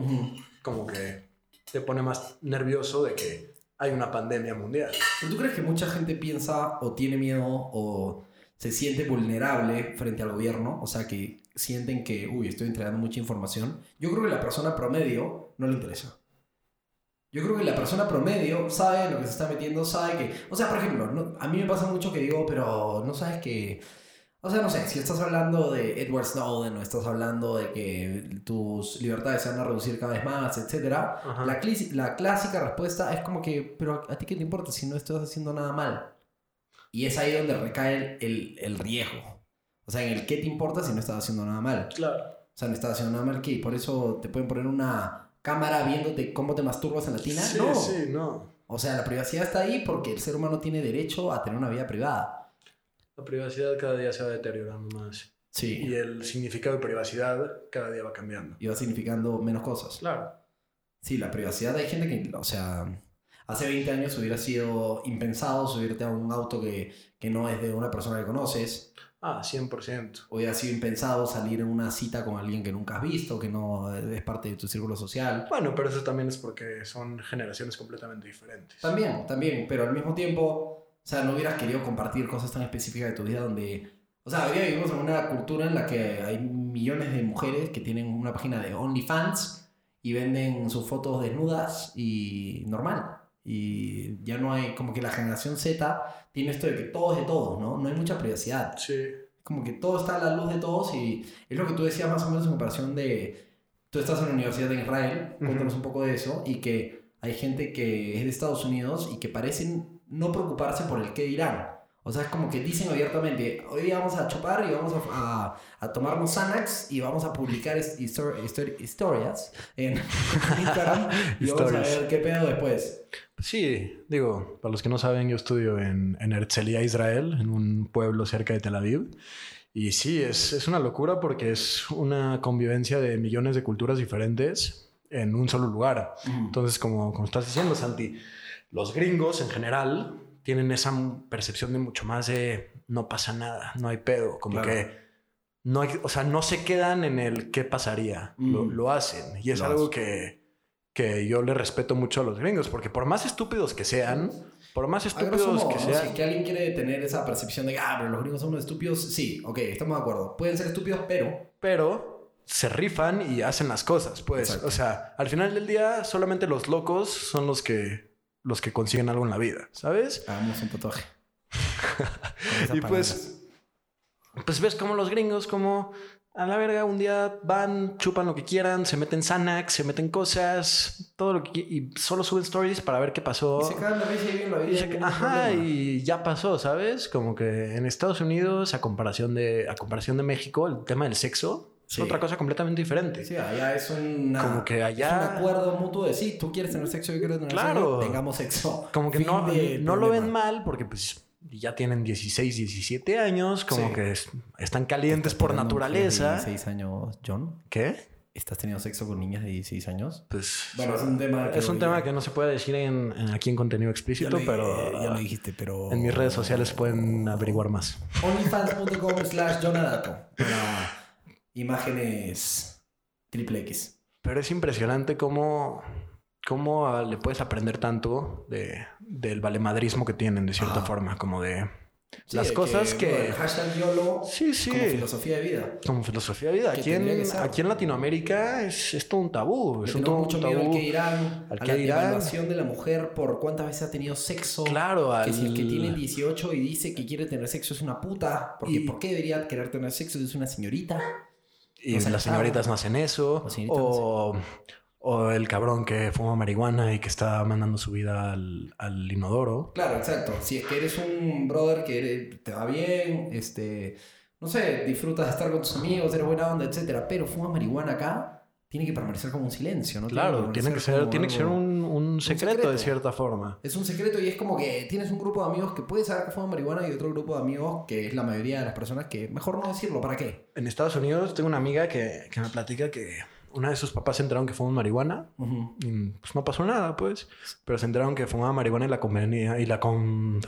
B: como que te pone más nervioso de que hay una pandemia mundial.
A: ¿Pero tú crees que mucha gente piensa o tiene miedo o se siente vulnerable frente al gobierno? O sea, que sienten que, uy, estoy entregando mucha información. Yo creo que la persona promedio no le interesa. Yo creo que la persona promedio sabe lo que se está metiendo, sabe que... O sea, por ejemplo, no- a mí me pasa mucho que digo, pero no sabes que... O sea, no sé, si estás hablando de Edward Snowden o estás hablando de que tus libertades se van a reducir cada vez más,
B: Ajá.
A: la, la clásica respuesta es como que, pero a ti qué te importa si no estás haciendo nada mal. Y es ahí donde recae el, el, el riesgo. O sea, en el qué te importa si no estás haciendo nada mal.
B: Claro.
A: O sea, no estás haciendo nada mal, ¿qué? Por eso te pueden poner una cámara viéndote cómo te masturbas en la tina.
B: Sí,
A: no.
B: sí, no.
A: O sea, la privacidad está ahí porque el ser humano tiene derecho a tener una vida privada.
B: La privacidad cada día se va deteriorando más.
A: Sí.
B: Y el significado de privacidad cada día va cambiando.
A: Y va significando menos cosas.
B: Claro.
A: Sí, la privacidad hay gente que, o sea, hace 20 años hubiera sido impensado subirte a un auto que, que no es de una persona que conoces.
B: Ah, 100%.
A: Hubiera sido impensado salir en una cita con alguien que nunca has visto, que no es parte de tu círculo social.
B: Bueno, pero eso también es porque son generaciones completamente diferentes.
A: También, también, pero al mismo tiempo, sea, no hubieras querido compartir cosas tan específicas de tu vida donde... O sea, hoy día vivimos en una cultura en la que hay millones de mujeres que tienen una página de OnlyFans y venden sus fotos desnudas y normal. Y ya no hay, como que la generación Z tiene esto de que todo es de todos, ¿no? No hay mucha privacidad.
B: Sí.
A: Como que todo está a la luz de todos y es lo que tú decías más o menos en comparación de... Tú estás en la Universidad de Israel, cuéntanos un poco de eso, y que hay gente que es de Estados Unidos y que parecen no preocuparse por el qué dirán. O sea, es como que dicen abiertamente, hoy día vamos a chupar y vamos a, a, a tomarnos Xanax y vamos a publicar his- histor- histori- historias en Instagram y vamos a ver qué pedo después.
B: Sí, digo, para los que no saben, yo estudio en, en Herzliya, Israel, en un pueblo cerca de Tel Aviv. Y sí, es, es una locura porque es una convivencia de millones de culturas diferentes en un solo lugar. Entonces, como, como estás diciendo, Santi, los gringos en general tienen esa percepción de mucho más de no pasa nada, no hay pedo, como
A: Claro.
B: que no hay, o sea, no se quedan en el qué pasaría, lo,
A: Mm.
B: lo hacen. Y es
A: Lo
B: algo
A: hacen.
B: que, que yo le respeto mucho a los gringos, porque por más estúpidos que sean, por más estúpidos que sean,
A: Si que alguien quiere tener esa percepción de que, ah, pero los gringos son unos estúpidos, sí, ok, estamos de acuerdo. Pueden ser estúpidos, pero
B: pero se rifan y hacen las cosas, pues.
A: Exacto.
B: O sea, al final del día, solamente los locos son los que, los que consiguen algo en la vida, ¿sabes?
A: hagamos un tatuaje.
B: Y pues, pues ves como los gringos, como a la verga, un día van, chupan lo que quieran, se meten Xanax, se meten cosas, todo lo que y solo suben stories para ver qué pasó.
A: Y se cagan la risa y viven la vida.
B: Y se- ajá, y ya pasó, ¿sabes? Como que en Estados Unidos, a comparación de, a comparación de México, el tema del sexo
A: Sí.
B: es otra cosa completamente diferente.
A: Sí, allá es una,
B: Como que allá-
A: es un acuerdo mutuo de sí, tú quieres tener sexo, yo quiero tener
B: Claro.
A: sexo, tengamos sexo.
B: Como que
A: Fin
B: no,
A: de
B: no lo ven mal porque pues ya tienen 16, 17 años, como
A: Sí.
B: que es- están calientes por
A: ¿Estás teniendo mujeres de
B: naturaleza.
A: 16 años, John?
B: ¿Qué?
A: ¿Estás teniendo sexo con niñas de 16 años?
B: Pues
A: Bueno, es un tema que
B: es un tema que no se puede decir en, en- aquí en contenido
A: Ya
B: explícito,
A: lo,
B: pero
A: ya lo dijiste, pero...
B: en mis redes sociales pueden averiguar más.
A: Onlyfans.com slash Jonadato para imágenes triple X.
B: Pero es impresionante cómo, cómo ah, le puedes aprender tanto de, del valemadrismo que tienen, de cierta
A: Ajá.
B: forma, como de
A: Sí,
B: las cosas que...
A: bueno, hashtag YOLO
B: Sí, sí.
A: como filosofía de vida.
B: Como filosofía de vida.
A: Que
B: Aquí en,
A: que
B: aquí en Latinoamérica es, es todo un tabú. Es un,
A: mucho miedo al
B: tabú.
A: que dirán,
B: Al
A: a la
B: dirán.
A: de la mujer por cuántas veces ha tenido sexo.
B: Claro,
A: Que si el que
B: al-
A: tiene 18 y dice que quiere tener sexo es una puta. Porque
B: Y-
A: ¿por qué debería querer tener sexo si es una señorita?
B: Y
A: No se
B: las
A: la
B: señoritas no hacen eso. O, o el cabrón que fuma marihuana y que está mandando su vida al, al inodoro.
A: Claro, exacto. Si es que eres un brother que eres- te va bien, este, no sé, disfrutas de estar con tus amigos, eres buena onda, etcétera, pero fumas marihuana acá, tiene que permanecer como un silencio, ¿no?
B: Claro, tiene que ser, tiene que ser
A: algo-
B: un, un secreto, de
A: secreto.
B: cierta forma.
A: Es un secreto y es como que tienes un grupo de amigos que puedes saber que fuman marihuana y otro grupo de amigos que es la mayoría de las personas que mejor no decirlo, ¿para qué?
B: En Estados Unidos tengo una amiga que, que me platica que una de sus papás se enteraron que fuman marihuana y pues no pasó nada, pues. Pero se enteraron que fumaba marihuana y la convenía y la con...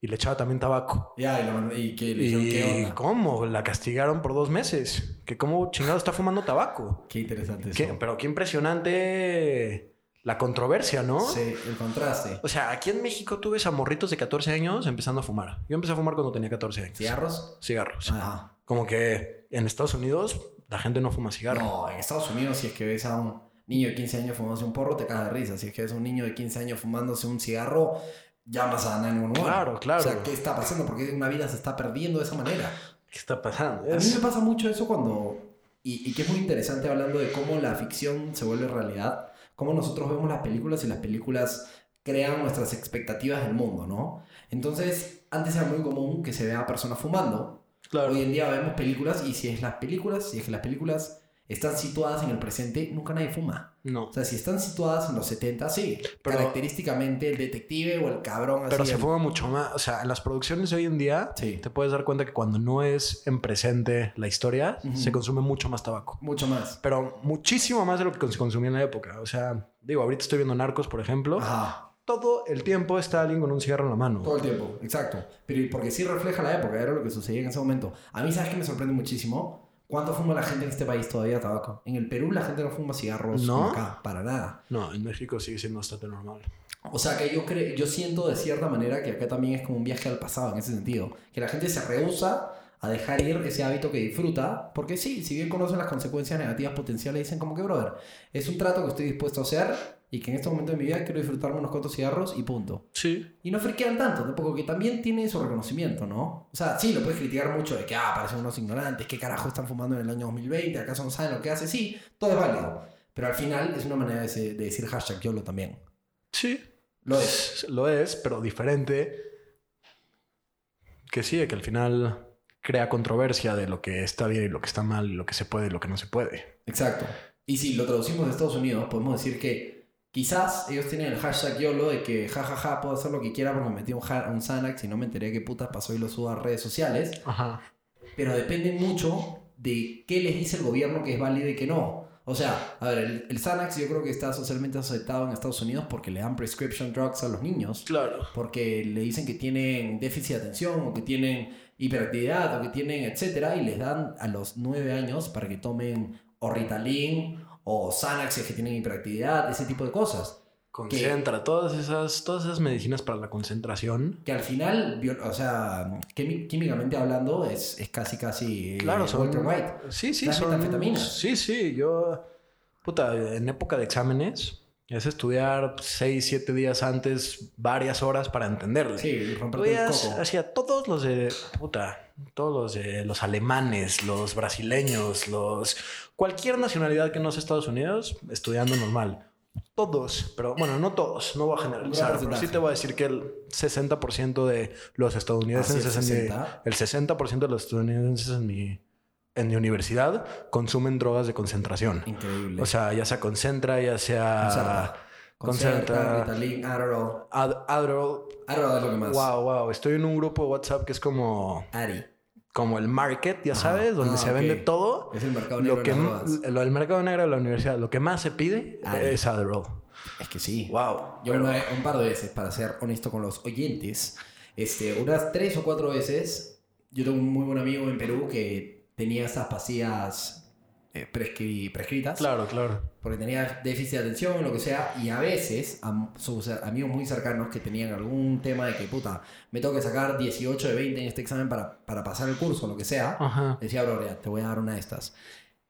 B: Y le echaba también tabaco.
A: Ya, y, y que le dijeron, ¿qué
B: ¿Y
A: onda?
B: cómo? La castigaron por dos meses. Que cómo chingado está fumando tabaco.
A: Qué interesante eso.
B: Pero qué impresionante la controversia, ¿no?
A: Sí, el contraste.
B: O sea, aquí en México tú ves a morritos de 14 años empezando a fumar. Yo empecé a fumar cuando tenía 14 años.
A: ¿Cigarros?
B: Cigarros.
A: Ajá.
B: Como que en Estados Unidos la gente no fuma cigarro.
A: No, en Estados Unidos, si es que ves a un niño de 15 años fumándose un porro, te cagas de risa. Si es que ves a un niño de 15 años fumándose un cigarro, llamas a 911.
B: Claro, claro.
A: O sea, ¿qué está pasando? Porque una vida se está perdiendo de esa manera.
B: ¿Qué está pasando?
A: A mí me pasa mucho eso cuando... Y, y que es muy interesante hablando de cómo la ficción se vuelve realidad. Cómo nosotros vemos las películas y las películas crean nuestras expectativas del mundo, ¿no? Entonces, antes era muy común que se vea a personas fumando.
B: Claro.
A: Hoy en día vemos películas y si es las películas, si es que las películas están situadas en el presente, nunca nadie fuma.
B: No.
A: O sea, si están situadas en los 70, sí.
B: Pero-
A: característicamente el detective o el cabrón así.
B: Pero se
A: el-
B: fuma mucho más. O sea, en las producciones de hoy en día
A: Sí.
B: te puedes dar cuenta que cuando no es en presente la historia, se consume mucho más tabaco.
A: Mucho más.
B: Pero muchísimo más de lo que se consumía en la época. O sea, digo, ahorita estoy viendo Narcos, por ejemplo.
A: Ajá.
B: Todo el tiempo está alguien con un cigarro en la mano.
A: Todo el tiempo, exacto. Pero porque sí refleja la época, era lo que sucedía en ese momento. A mí, ¿sabes qué me sorprende muchísimo? ¿Cuánto fuma la gente en este país todavía tabaco? En el Perú la gente no fuma cigarros
B: ¿No?
A: como acá, para nada.
B: No, en México sigue siendo bastante normal.
A: O sea que yo, cre yo siento de cierta manera que acá también es como un viaje al pasado en ese sentido. Que la gente se rehúsa a dejar ir ese hábito que disfruta. Porque sí, si bien conocen las consecuencias negativas potenciales, dicen como que, brother, es un trato que estoy dispuesto a hacer y que en este momento de mi vida quiero disfrutarme unos cuantos cigarros y punto.
B: Sí.
A: Y no friquean tanto, tampoco, que también tiene su reconocimiento, ¿no? O sea, sí, lo puedes criticar mucho de que, ah, parecen unos ignorantes, ¿qué carajo están fumando en el año 2020? ¿Acaso no saben lo que hace? Sí, todo es válido. Pero al final es una manera de, decir hashtag YOLO también.
B: Sí.
A: Lo es.
B: Lo es, pero diferente. Que sí, que al final crea controversia de lo que está bien y lo que está mal, y lo que se puede y lo que no se puede.
A: Exacto. Y si lo traducimos de Estados Unidos, podemos decir que quizás ellos tienen el hashtag YOLO de que jajaja, puedo hacer lo que quiera porque me metí un, ja- un Xanax y no me enteré qué putas pasó y lo subo a redes sociales.
B: Ajá.
A: Pero depende mucho de qué les dice el gobierno que es válido y que no. O sea, a ver, el, el Xanax yo creo que está socialmente aceptado en Estados Unidos porque le dan prescription drugs a los niños.
B: Claro.
A: Porque le dicen que tienen déficit de atención o que tienen hiperactividad o que tienen etcétera y les dan a los nueve años para que tomen o Ritalin o Xanax que tienen hiperactividad, ese tipo de cosas.
B: Concentra todas esas, todas esas medicinas para la concentración.
A: Que al final, o sea, químicamente hablando, es, es casi, casi eh,
B: Claro, son.
A: Walter White.
B: Sí, sí, son. Sí, sí. Yo. Puta, en época de exámenes. Es estudiar 6, 7 días antes, varias horas para entenderle.
A: Sí, romperte el coco.
B: hacia todos los de puta, todos los de los alemanes, los brasileños, los cualquier nacionalidad que no sea Estados Unidos, estudiando normal. Todos, pero bueno, no todos, no voy a generalizar, pero sí te voy a decir que el 60% de los estadounidenses, en mi-
A: 60.
B: el 60% de los estadounidenses en mi, en mi universidad consumen drogas de concentración.
A: Increíble.
B: O sea, ya sea concentra, ya sea
A: Concerta. Ritalin, Adderall.
B: Ad- Adderall,
A: Adderall es lo que más.
B: Wow, wow. Estoy en un grupo de WhatsApp que es como,
A: Ari.
B: como el market, ya sabes, donde
A: Ah,
B: se vende todo.
A: Es el mercado negro
B: Lo que
A: de
B: lo del mercado negro de la universidad, lo que más se pide
A: Ari.
B: es Adderall.
A: Es que sí.
B: Wow.
A: Yo una vez- un par de veces, para ser honesto con los oyentes, este, unas tres o cuatro veces, yo tengo un muy buen amigo en Perú que tenía esas pastillas eh, prescri- prescritas,
B: Claro, claro.
A: porque tenía déficit de atención o lo que sea, y a veces a sus amigos muy cercanos que tenían algún tema de que, puta, me tengo que sacar 18 de 20 en este examen para, para pasar el curso, lo que sea,
B: Ajá.
A: decía, bro, ya, te voy a dar una de estas.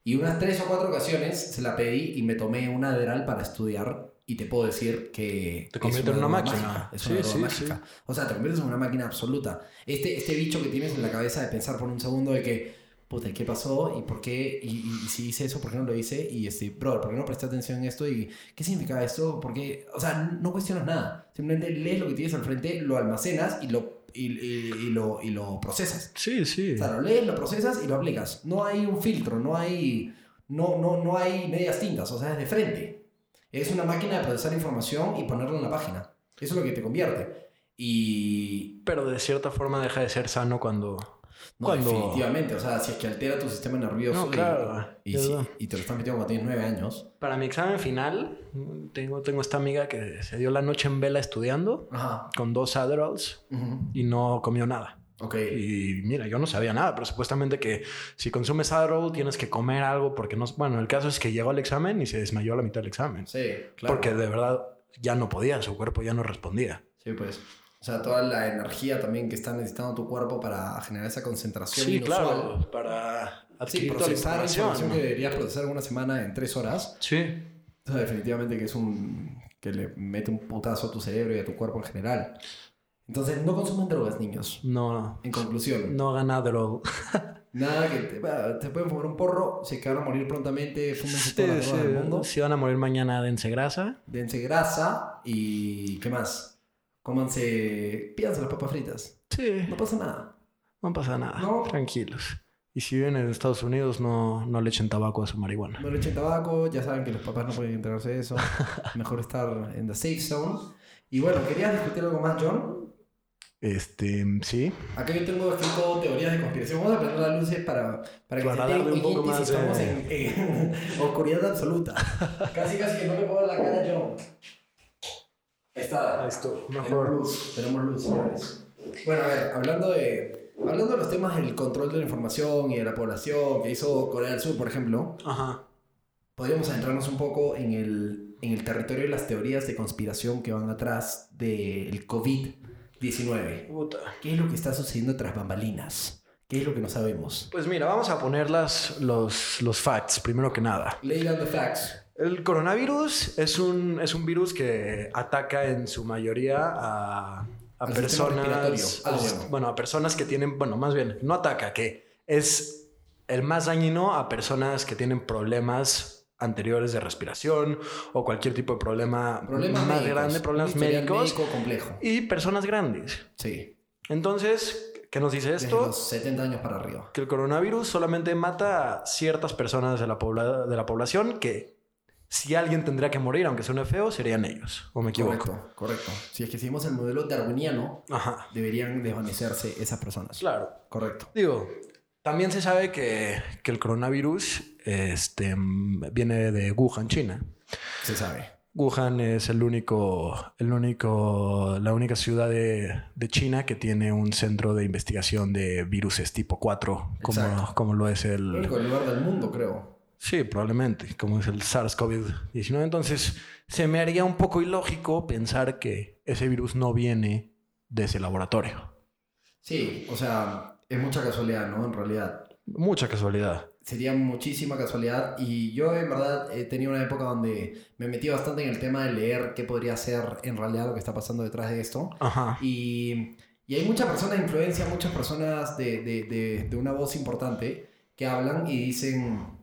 A: Y unas tres o cuatro ocasiones se la pedí y me tomé una Adderall para estudiar y te puedo decir que...
B: Te
A: es
B: convierte en una máquina.
A: mágica, Es
B: Sí,
A: una
B: sí,
A: mágica. O sea, te conviertes en una máquina absoluta. Este, este bicho que tienes en la cabeza de pensar por un segundo de que, puta, ¿qué pasó? ¿Y por qué? ¿Y, y- y si hice eso, por qué no lo hice? Y este, bro, ¿por qué no presté atención en esto? ¿Y qué significa esto? ¿Por qué? O sea, no cuestionas nada. Simplemente lees lo que tienes al frente, lo almacenas y lo, y, y- y lo, y lo procesas.
B: Sí, sí.
A: O sea, lo lees, lo procesas y lo aplicas. No hay un filtro, no hay, no, no, no hay medias tintas, o sea, es de frente. Es una máquina de procesar información y ponerla en la página. Eso es lo que te convierte. Y...
B: Pero de cierta forma deja de ser sano cuando...
A: No,
B: cuando...
A: definitivamente. O sea, si es que altera tu sistema nervioso
B: No,
A: y-
B: claro.
A: y, si- te lo están metiendo cuando tienes nueve años.
B: Para mi examen final, tengo, tengo esta amiga que se dio la noche en vela estudiando
A: Ajá.
B: con dos Adderalls y no comió nada.
A: Ok.
B: Y mira, yo no sabía nada, pero supuestamente que si consumes Adderall tienes que comer algo porque no... Bueno, el caso es que llegó al examen y se desmayó a la mitad del examen.
A: Sí, claro.
B: Porque de verdad ya no podía, su cuerpo ya no respondía.
A: Sí, pues. O sea, toda la energía también que está necesitando tu cuerpo para generar esa concentración
B: Sí,
A: inusual.
B: claro, para
A: Sí, procesar
B: información.
A: información que deberías procesar una semana en tres horas.
B: Sí.
A: O sea, definitivamente que es un... que le mete un putazo a tu cerebro y a tu cuerpo en general. Entonces, no consumen drogas, niños.
B: No,
A: En conclusión,
B: no gana Adderall.
A: nada que te, va, te pueden fumar un porro, se van a morir prontamente, fúmense
B: Sí,
A: todas las drogas
B: sí.
A: del mundo,
B: Si van a morir mañana, dense grasa.
A: dense grasa y... ¿qué más? Cómanse... pídanse las papas fritas.
B: Sí,
A: No pasa nada.
B: no pasa nada.
A: No.
B: Tranquilos. Y si viven en Estados Unidos, no, no le echen tabaco a su marihuana.
A: No le echen tabaco, ya saben que los papás no pueden enterarse de eso. Mejor estar en the safe zone. Y bueno, ¿querías discutir algo más, John?
B: Este, sí.
A: Acá yo tengo escrito teorías de conspiración. Vamos a prender las luces para, para que
B: Para
A: se
B: un poco más
A: estamos
B: de-
A: en, en oscuridad absoluta. casi, casi que no le puedo la cara John. Ahí está.
B: Ahí está,
A: Tenemos
B: mejor.
A: luz, tenemos luz, señores. Bueno, a ver, hablando de, hablando de los temas del control de la información y de la población que hizo Corea del Sur, por ejemplo,
B: Ajá.
A: podríamos adentrarnos un poco en el, en el territorio de las teorías de conspiración que van atrás del COVID-19.
B: Puta.
A: ¿Qué es lo que está sucediendo tras bambalinas? ¿Qué es lo que no sabemos?
B: Pues mira, vamos a poner las, los, los facts, primero que nada.
A: Lay down the facts.
B: El coronavirus es un, es un virus que ataca en su mayoría a, personas.
A: Ah,
B: al-
A: bueno.
B: a personas que tienen. Bueno, más bien, no ataca, que es el más dañino a personas que tienen problemas anteriores de respiración o cualquier tipo de problema
A: Problemas
B: más
A: médicos.
B: grande, problemas médicos
A: médico complejo.
B: y personas grandes.
A: Sí.
B: Entonces, ¿Qué nos dice
A: Desde
B: esto?
A: los 70 años para arriba.
B: Que el coronavirus solamente mata a ciertas personas de la, de la población que si alguien tendría que morir, aunque suene feo, serían ellos. ¿O me equivoco?
A: Correcto, correcto. Si es que seguimos el modelo darwiniano,
B: Ajá.
A: deberían desvanecerse esas personas.
B: Claro.
A: Correcto.
B: Digo, también se sabe que, que el coronavirus este, viene de Wuhan, China.
A: Se sabe.
B: Wuhan es el único, el único, la única ciudad de, de China que tiene un centro de investigación de viruses tipo 4, como,
A: Exacto.
B: como lo es
A: El
B: el...
A: único lugar del mundo, creo.
B: Sí, probablemente, como es el SARS-CoV-19. Entonces, se me haría un poco ilógico pensar que ese virus no viene de ese laboratorio.
A: Sí, o sea, es mucha casualidad, ¿no? En realidad.
B: Mucha casualidad.
A: Sería muchísima casualidad y yo en verdad he tenido una época donde me metí bastante en el tema de leer qué podría ser en realidad lo que está pasando detrás de esto.
B: Ajá.
A: Y, y hay muchas personas de influencia, muchas personas de, de, de, de una voz importante que hablan y dicen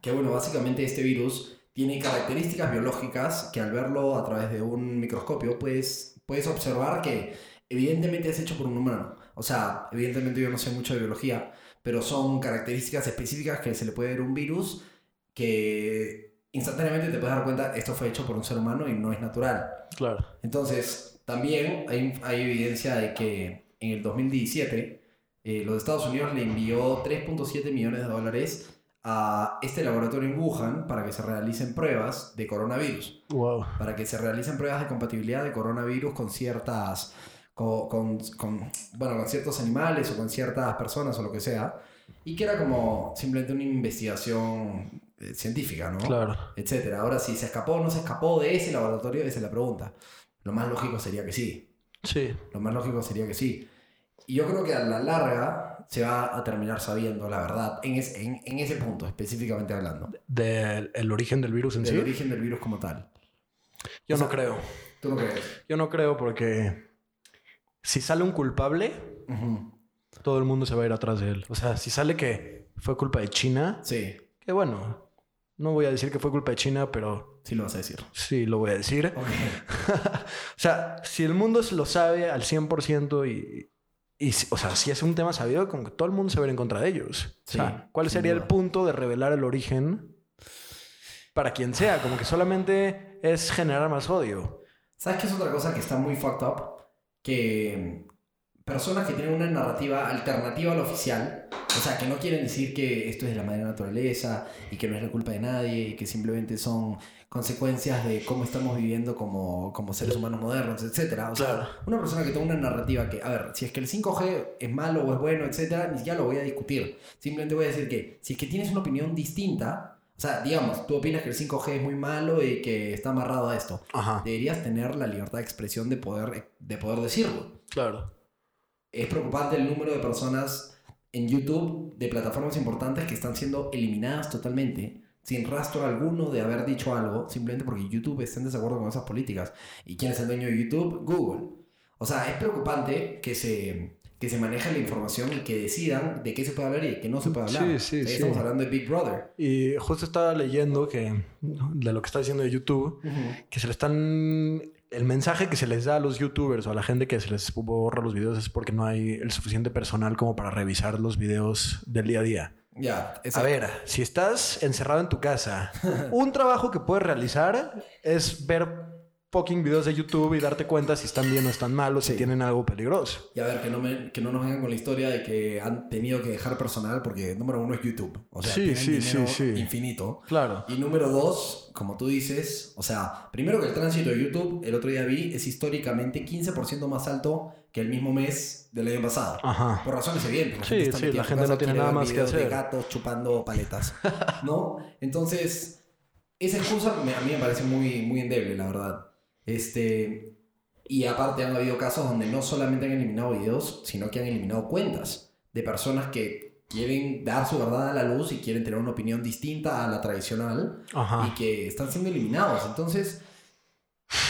A: que, bueno, básicamente este virus tiene características biológicas que al verlo a través de un microscopio puedes, puedes observar que evidentemente es hecho por un humano. O sea, evidentemente yo no sé mucho de biología, pero son características específicas que se le puede ver un virus que instantáneamente te puedes dar cuenta esto fue hecho por un ser humano y no es natural.
B: Claro.
A: Entonces, también hay, hay evidencia de que en el 2017 eh, los Estados Unidos le envió 3.7 millones de dólares a este laboratorio en Wuhan para que se realicen pruebas de coronavirus,
B: Wow.
A: para que se realicen pruebas de compatibilidad de coronavirus con ciertas, con, con, con, bueno, con ciertos animales o con ciertas personas o lo que sea, y que era como simplemente una investigación eh, científica, ¿no?
B: Claro.
A: etcétera. Ahora, si se escapó o no se escapó de ese laboratorio, esa es la pregunta. Lo más lógico sería que sí.
B: Sí.
A: Lo más lógico sería que sí. Y yo creo que a la larga se va a terminar sabiendo la verdad en, es- en, en ese punto, específicamente hablando.
B: Del el origen del virus en
A: Del
B: sí.
A: origen del virus como tal.
B: Yo
A: o
B: no creo.
A: ¿Tú no crees?
B: Yo no creo porque si sale un culpable, todo el mundo se va a ir atrás de él. O sea, si sale que fue culpa de China,
A: Sí,
B: que bueno, no voy a decir que fue culpa de China, pero
A: sí lo vas a decir.
B: sí lo voy a decir.
A: Ok.
B: O sea, si el mundo se lo sabe al 100% y, y o sea, si es un tema sabido, como que todo el mundo se ir en contra de ellos.
A: Sí,
B: o sea, ¿cuál sería el
A: duda.
B: punto de revelar el origen para quien sea? Como que solamente es generar más odio.
A: ¿Sabes qué es otra cosa que está muy fucked up? Que personas que tienen una narrativa alternativa a la oficial, o sea, que no quieren decir que esto es de la madre naturaleza y que no es la culpa de nadie y que simplemente son consecuencias de cómo estamos viviendo como, como seres humanos modernos, etc. O sea, una persona que tenga una narrativa que, a ver, si es que el 5G es malo o es bueno, etc., ni siquiera lo voy a discutir. Simplemente voy a decir que si es que tienes una opinión distinta, o sea, digamos, tú opinas que el 5G es muy malo y que está amarrado a esto
B: Ajá.
A: deberías tener la libertad de expresión de poder, de poder decirlo.
B: Claro.
A: Es preocupante el número de personas en YouTube de plataformas importantes que están siendo eliminadas totalmente, sin rastro alguno de haber dicho algo, simplemente porque YouTube está en desacuerdo con esas políticas. ¿Y quién es el dueño de YouTube? Google. O sea, es preocupante que se, que se maneje la información y que decidan de qué se puede hablar y de qué no se puede hablar.
B: Sí, sí,
A: O sea,
B: sí.
A: Estamos hablando de Big Brother.
B: Y justo estaba leyendo que de lo que está diciendo de YouTube, que se le están el mensaje que se les da a los youtubers o a la gente que se les borra los videos es porque no hay el suficiente personal como para revisar los videos del día a día.
A: Ya,
B: A
A: exacto.
B: ver, si estás encerrado en tu casa, un trabajo que puedes realizar es ver fucking videos de YouTube y darte cuenta si están bien o están mal o si
A: Sí.
B: tienen algo peligroso.
A: Y a ver, que no, me- que no nos vengan con la historia de que han tenido que dejar personal porque número uno es YouTube. O sea,
B: Sí,
A: tienen
B: sí,
A: dinero
B: sí, sí.
A: infinito.
B: Claro.
A: Y número dos, como tú dices, o sea, primero que el tránsito de YouTube, el otro día vi, es históricamente 15% más alto que el mismo mes del año pasado.
B: Ajá.
A: Por razones evidentes.
B: Sí, sí, la gente no tiene nada más que
A: videos de
B: hacer.
A: gatos chupando paletas. ¿No? Entonces, esa excusa me- a mí me parece muy, muy endeble, la verdad. Este, y aparte han habido casos donde no solamente han eliminado videos, sino que han eliminado cuentas de personas que quieren dar su verdad a la luz y quieren tener una opinión distinta a la tradicional
B: Ajá.
A: y que están siendo eliminados. Entonces,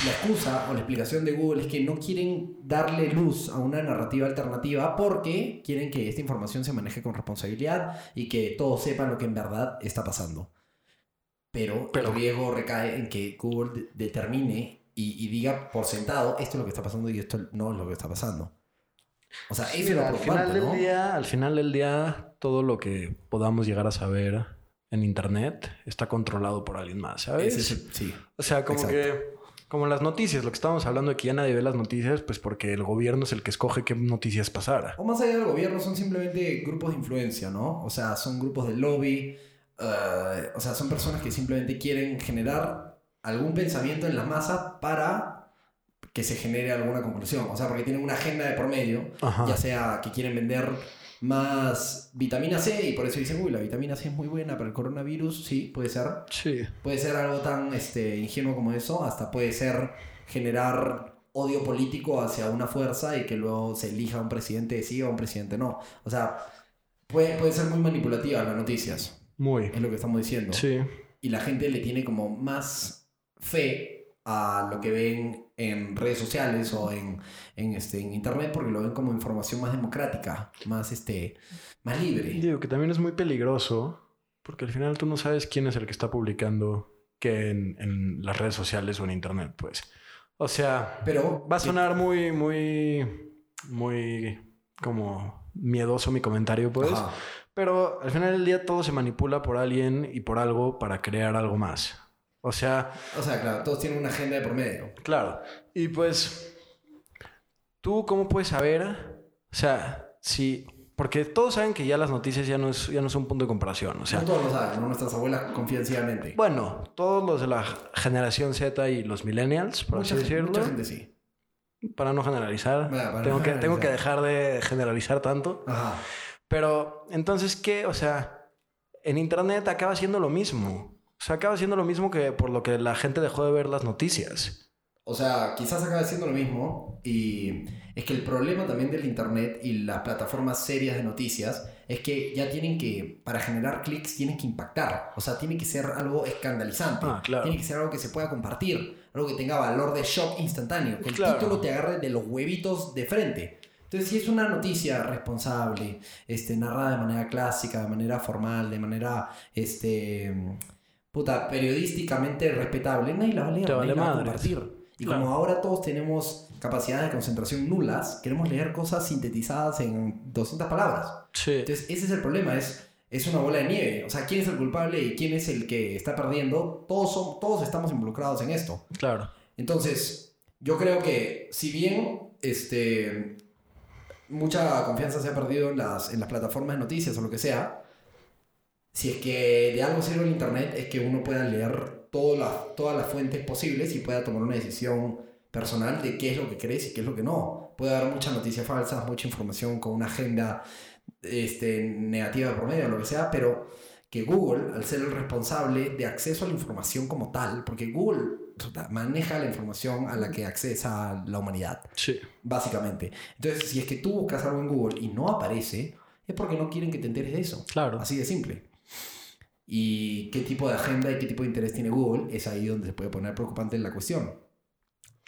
A: la excusa o la explicación de Google es que no quieren darle luz a una narrativa alternativa porque quieren que esta información se maneje con responsabilidad y que todos sepan lo que en verdad está pasando. Pero,
B: Pero-
A: el riesgo recae en que Google de- determine y, y diga por sentado esto es lo que está pasando y esto no es lo que está pasando. O sea, eso es lo
B: al final del
A: ¿no?
B: día, al final del día, todo lo que podamos llegar a saber en internet está controlado por alguien más, ¿sabes?
A: Es sí.
B: O sea, como
A: Exacto.
B: que como las noticias, lo que estábamos hablando aquí, ya nadie ve las noticias, pues porque el gobierno es el que escoge qué noticias pasar.
A: O más allá del gobierno, son simplemente grupos de influencia, ¿no? O sea, son grupos de lobby, eh, o sea, son personas que simplemente quieren generar algún pensamiento en la masa para que se genere alguna conclusión. O sea, porque tienen una agenda de por medio,
B: Ajá.
A: ya sea que quieren vender más vitamina C y por eso dicen, uy, la vitamina C es muy buena para el coronavirus, sí, puede ser.
B: Sí.
A: Puede ser algo tan este, ingenuo como eso, hasta puede ser generar odio político hacia una fuerza y que luego se elija un presidente sí o un presidente no. O sea, puede, puede ser muy manipulativa las noticias,
B: Muy.
A: es lo que estamos diciendo.
B: Sí.
A: Y la gente le tiene como más fe a lo que ven en redes sociales o en, en, este, en internet porque lo ven como información más democrática, más, este, más libre.
B: Digo que también es muy peligroso porque al final tú no sabes quién es el que está publicando qué en, en las redes sociales o en internet, pues. O sea,
A: Pero
B: va a sonar muy, muy, muy como miedoso mi comentario, pues.
A: Ajá.
B: Pero al final del día todo se manipula por alguien y por algo para crear algo más. O sea,
A: O sea, claro, todos tienen una agenda de por medio.
B: claro. Y pues, ¿tú cómo puedes saber? O sea, si... Porque todos saben que ya las noticias ya no es, ya no son un punto de comparación. O sea,
A: no todos lo saben, ¿no? Nuestras abuelas confían ciegamente.
B: bueno, todos los de la generación Z y los millennials, por
A: mucha,
B: así
A: gente-
B: decirlo,
A: mucha gente sí.
B: para no generalizar.
A: Bueno, para
B: tengo,
A: no
B: que, tengo que
A: generalizar.
B: dejar de generalizar tanto.
A: Ajá.
B: Pero entonces, ¿qué? O sea, en Internet acaba siendo lo mismo. O sea, acaba siendo lo mismo que por lo que la gente dejó de ver las noticias.
A: O sea, quizás acaba siendo lo mismo y es que el problema también del internet y las plataformas serias de noticias es que ya tienen que, para generar clics, tienen que impactar. O sea, tiene que ser algo escandalizante.
B: Ah, claro.
A: Tiene que ser algo que se pueda compartir, algo que tenga valor de shock instantáneo, que el
B: Claro.
A: título te agarre de los huevitos de frente. Entonces, si es una noticia responsable, este, narrada de manera clásica, de manera formal, de manera, este, puta, periodísticamente respetable, nadie la va a leer, nadie la va a compartir. Y
B: Claro.
A: como ahora todos tenemos capacidades de concentración nulas, queremos leer cosas sintetizadas en 200 palabras.
B: Sí.
A: Entonces, ese es el problema, es, es una bola de nieve. O sea, ¿quién es el culpable y quién es el que está perdiendo? Todos, son, todos estamos involucrados en esto.
B: Claro.
A: Entonces, yo creo que si bien este, mucha confianza se ha perdido en las, en las plataformas de noticias o lo que sea, si es que de algo sirve el Internet es que uno pueda leer todas las, todas las fuentes posibles y pueda tomar una decisión personal de qué es lo que crees y qué es lo que no. Puede haber muchas noticias falsas, mucha información con una agenda este, negativa por medio, lo que sea, pero que Google, al ser el responsable de acceso a la información como tal, porque Google maneja la información a la que accesa la humanidad,
B: Sí.
A: básicamente. Entonces, si es que tú buscas algo en Google y no aparece, es porque no quieren que te enteres de eso.
B: Claro.
A: Así de simple. Y qué tipo de agenda y qué tipo de interés tiene Google es ahí donde se puede poner preocupante la cuestión.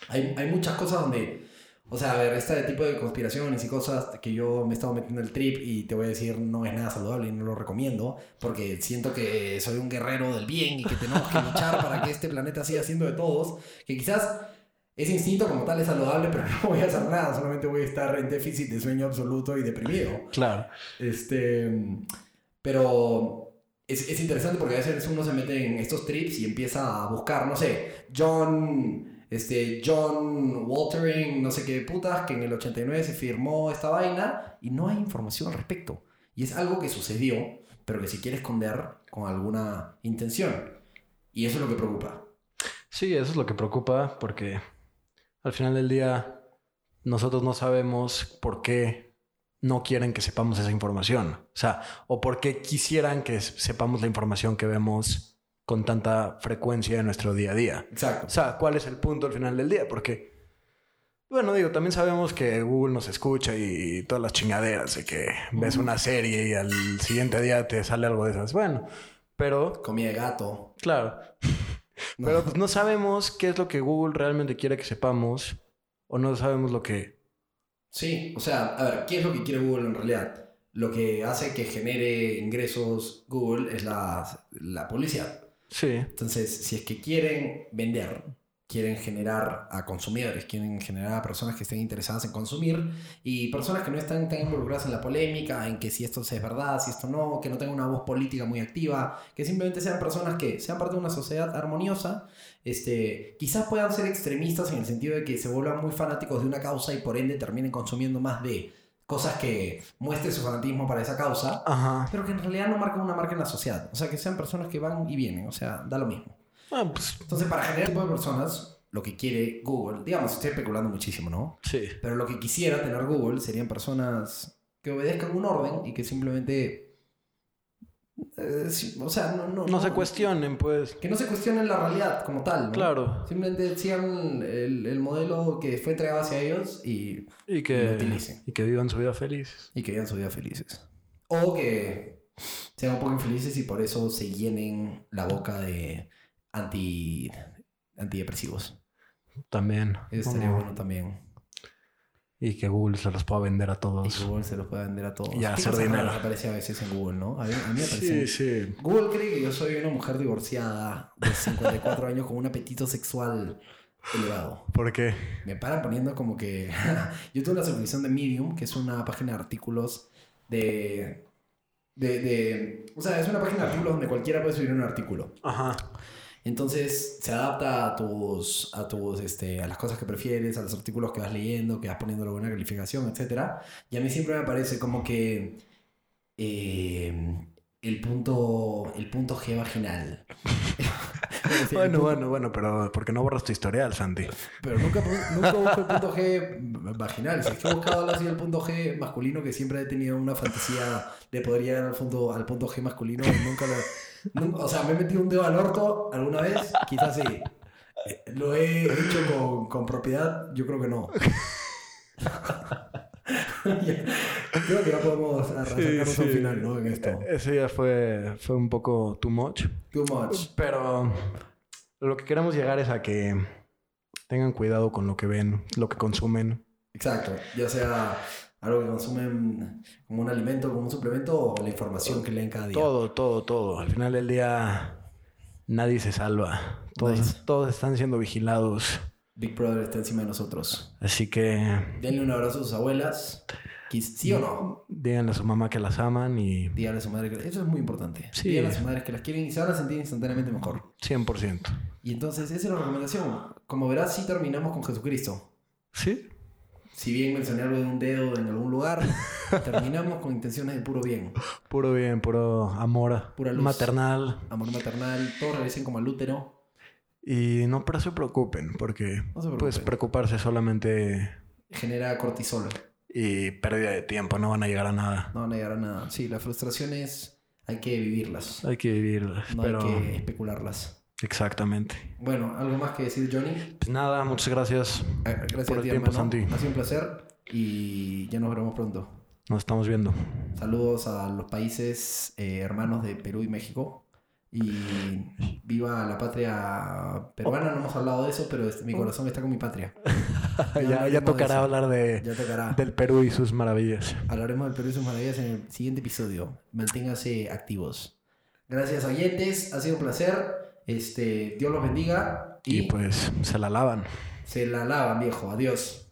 A: Hay, hay muchas cosas donde, o sea, a ver, este tipo de conspiraciones y cosas que yo me he estado metiendo el trip y te voy a decir no es nada saludable y no lo recomiendo porque siento que soy un guerrero del bien y que tenemos que luchar para que este planeta siga siendo de todos, que quizás ese instinto como tal es saludable, pero no voy a hacer nada, solamente voy a estar en déficit de sueño absoluto y deprimido.
B: Claro.
A: Este, pero es, es interesante porque a veces uno se mete en estos trips y empieza a buscar, no sé, John, este, John Waltering, no sé qué putas, que en el 89 se firmó esta vaina y no hay información al respecto. Y es algo que sucedió, pero que se quiere esconder con alguna intención. Y eso es lo que preocupa.
B: Sí, eso es lo que preocupa porque al final del día nosotros no sabemos por qué no quieren que sepamos esa información. O sea, o por qué quisieran que sepamos la información que vemos con tanta frecuencia en nuestro día a día.
A: Exacto.
B: O sea, ¿cuál es el punto al final del día? Porque, bueno, digo, también sabemos que Google nos escucha y todas las chingaderas de que ves una serie y al siguiente día te sale algo de esas. Bueno, pero,
A: Comida de gato.
B: claro.
A: No.
B: Pero pues no sabemos qué es lo que Google realmente quiere que sepamos o no sabemos lo que...
A: Sí, o sea, a ver, ¿qué es lo que quiere Google en realidad? Lo que hace que genere ingresos Google es la, la publicidad.
B: Sí,
A: Entonces, si es que quieren vender, quieren generar a consumidores, quieren generar a personas que estén interesadas en consumir y personas que no están tan involucradas en la polémica, en que si esto es verdad, si esto no, que no tengan una voz política muy activa, que simplemente sean personas que sean parte de una sociedad armoniosa, este, quizás puedan ser extremistas en el sentido de que se vuelvan muy fanáticos de una causa y por ende terminen consumiendo más de cosas que muestren su fanatismo para esa causa,
B: Ajá.
A: pero que en realidad no marcan una marca en la sociedad, o sea, que sean personas que van y vienen, o sea, da lo mismo.
B: Ah, pues
A: Entonces, para generar tipo de personas, lo que quiere Google, digamos, estoy especulando muchísimo, ¿no?
B: sí.
A: Pero lo que quisiera tener Google serían personas que obedezcan un orden y que simplemente... eh, sí, o sea, no, no,
B: No se cuestionen, pues.
A: Que no se cuestionen la realidad como tal, ¿no?
B: Claro.
A: Simplemente sigan el, el modelo que fue entregado hacia ellos y,
B: Y que,
A: utilicen.
B: y que vivan su vida feliz.
A: y que vivan su vida felices. O que sean un poco infelices y por eso se llenen la boca de anti, antidepresivos.
B: También.
A: Eso
B: Como-
A: bueno también.
B: Y que Google se los pueda vender a
A: Y
B: todos.
A: Google se los puede vender a todos.
B: Y a
A: ¿Qué
B: hacer dinero.
A: aparece a veces en Google, ¿no? A mí, a mí.
B: Sí, sí.
A: Google cree que yo soy una mujer divorciada de 54 años con un apetito sexual elevado.
B: ¿Por qué?
A: Me paran poniendo como que... yo tuve la suscripción de Medium, que es una página de artículos de... De, de... O sea, es una página de artículos donde cualquiera puede subir un artículo.
B: Ajá.
A: Entonces se adapta a tus, a tus, este, a las cosas que prefieres, a los artículos que vas leyendo, que vas poniendo buena calificación, etc. Y a mí siempre me parece como que eh, el punto, el punto G vaginal.
B: Bueno,
A: punto-
B: bueno, bueno, pero ¿por qué no borras tu historial, Santi?
A: Pero nunca, nunca busco el punto G vaginal. Si es que he buscado así el punto G masculino, que siempre he tenido una fantasía de poder llegar al punto, al punto G masculino, nunca lo. O sea, me he metido un dedo al orto alguna vez, quizás sí. Eh, Lo he hecho con, con propiedad, yo creo que no. creo que ya podemos acercarnos a un final, ¿no? En esto.
B: Ese ya fue, fue un poco too much.
A: Too much.
B: Pero lo que queremos llegar es a que tengan cuidado con lo que ven, lo que consumen.
A: Exacto. Ya sea algo que consumen como un alimento, como un suplemento, o la información que leen cada día.
B: Todo, todo, todo. Al final del día nadie se salva. Todos,
A: Nice.
B: todos están siendo vigilados.
A: Big Brother está encima de nosotros.
B: Así que
A: Denle un abrazo a sus abuelas. ¿Sí o no?
B: díganle a su mamá que las aman y
A: Díganle a su madre que... Eso es muy importante.
B: Sí.
A: Díganle a sus madres que las quieren y se van a sentir instantáneamente mejor.
B: 100%.
A: Y entonces, esa es la recomendación. Como verás, sí terminamos con Jesucristo.
B: ¿Sí?
A: Si bien mencioné algo de un dedo en algún lugar, terminamos con intenciones de puro bien.
B: Puro bien, puro amor
A: Pura luz.
B: maternal.
A: Amor maternal, todos regresen como al útero.
B: Y no, pero se preocupen, porque
A: No se
B: pues
A: preocupen.
B: preocuparse solamente
A: Genera cortisol.
B: y pérdida de tiempo, no van a llegar a nada.
A: No van a llegar a nada. Sí, las frustraciones hay que vivirlas.
B: Hay que vivirlas,
A: No
B: pero
A: hay que especularlas.
B: Exactamente.
A: Bueno, ¿algo más que decir, Johnny?
B: Pues nada, muchas gracias.
A: Ah, Gracias
B: Por el
A: ti,
B: tiempo. Santi.
A: Ha sido un placer y ya nos veremos pronto.
B: Nos estamos viendo.
A: Saludos a los países eh, hermanos de Perú y México. Y viva la patria peruana. No hemos hablado de eso, pero este- mi corazón está con mi patria.
B: ya, ya
A: de
B: tocará
A: eso.
B: hablar de,
A: Ya tocará.
B: del Perú y sus maravillas.
A: Hablaremos del Perú y sus maravillas en el siguiente episodio. Manténganse activos. Gracias, oyentes. Ha sido un placer. Este, Dios los bendiga.
B: Y
A: Y
B: pues se la lavan.
A: se la lavan, viejo. Adiós.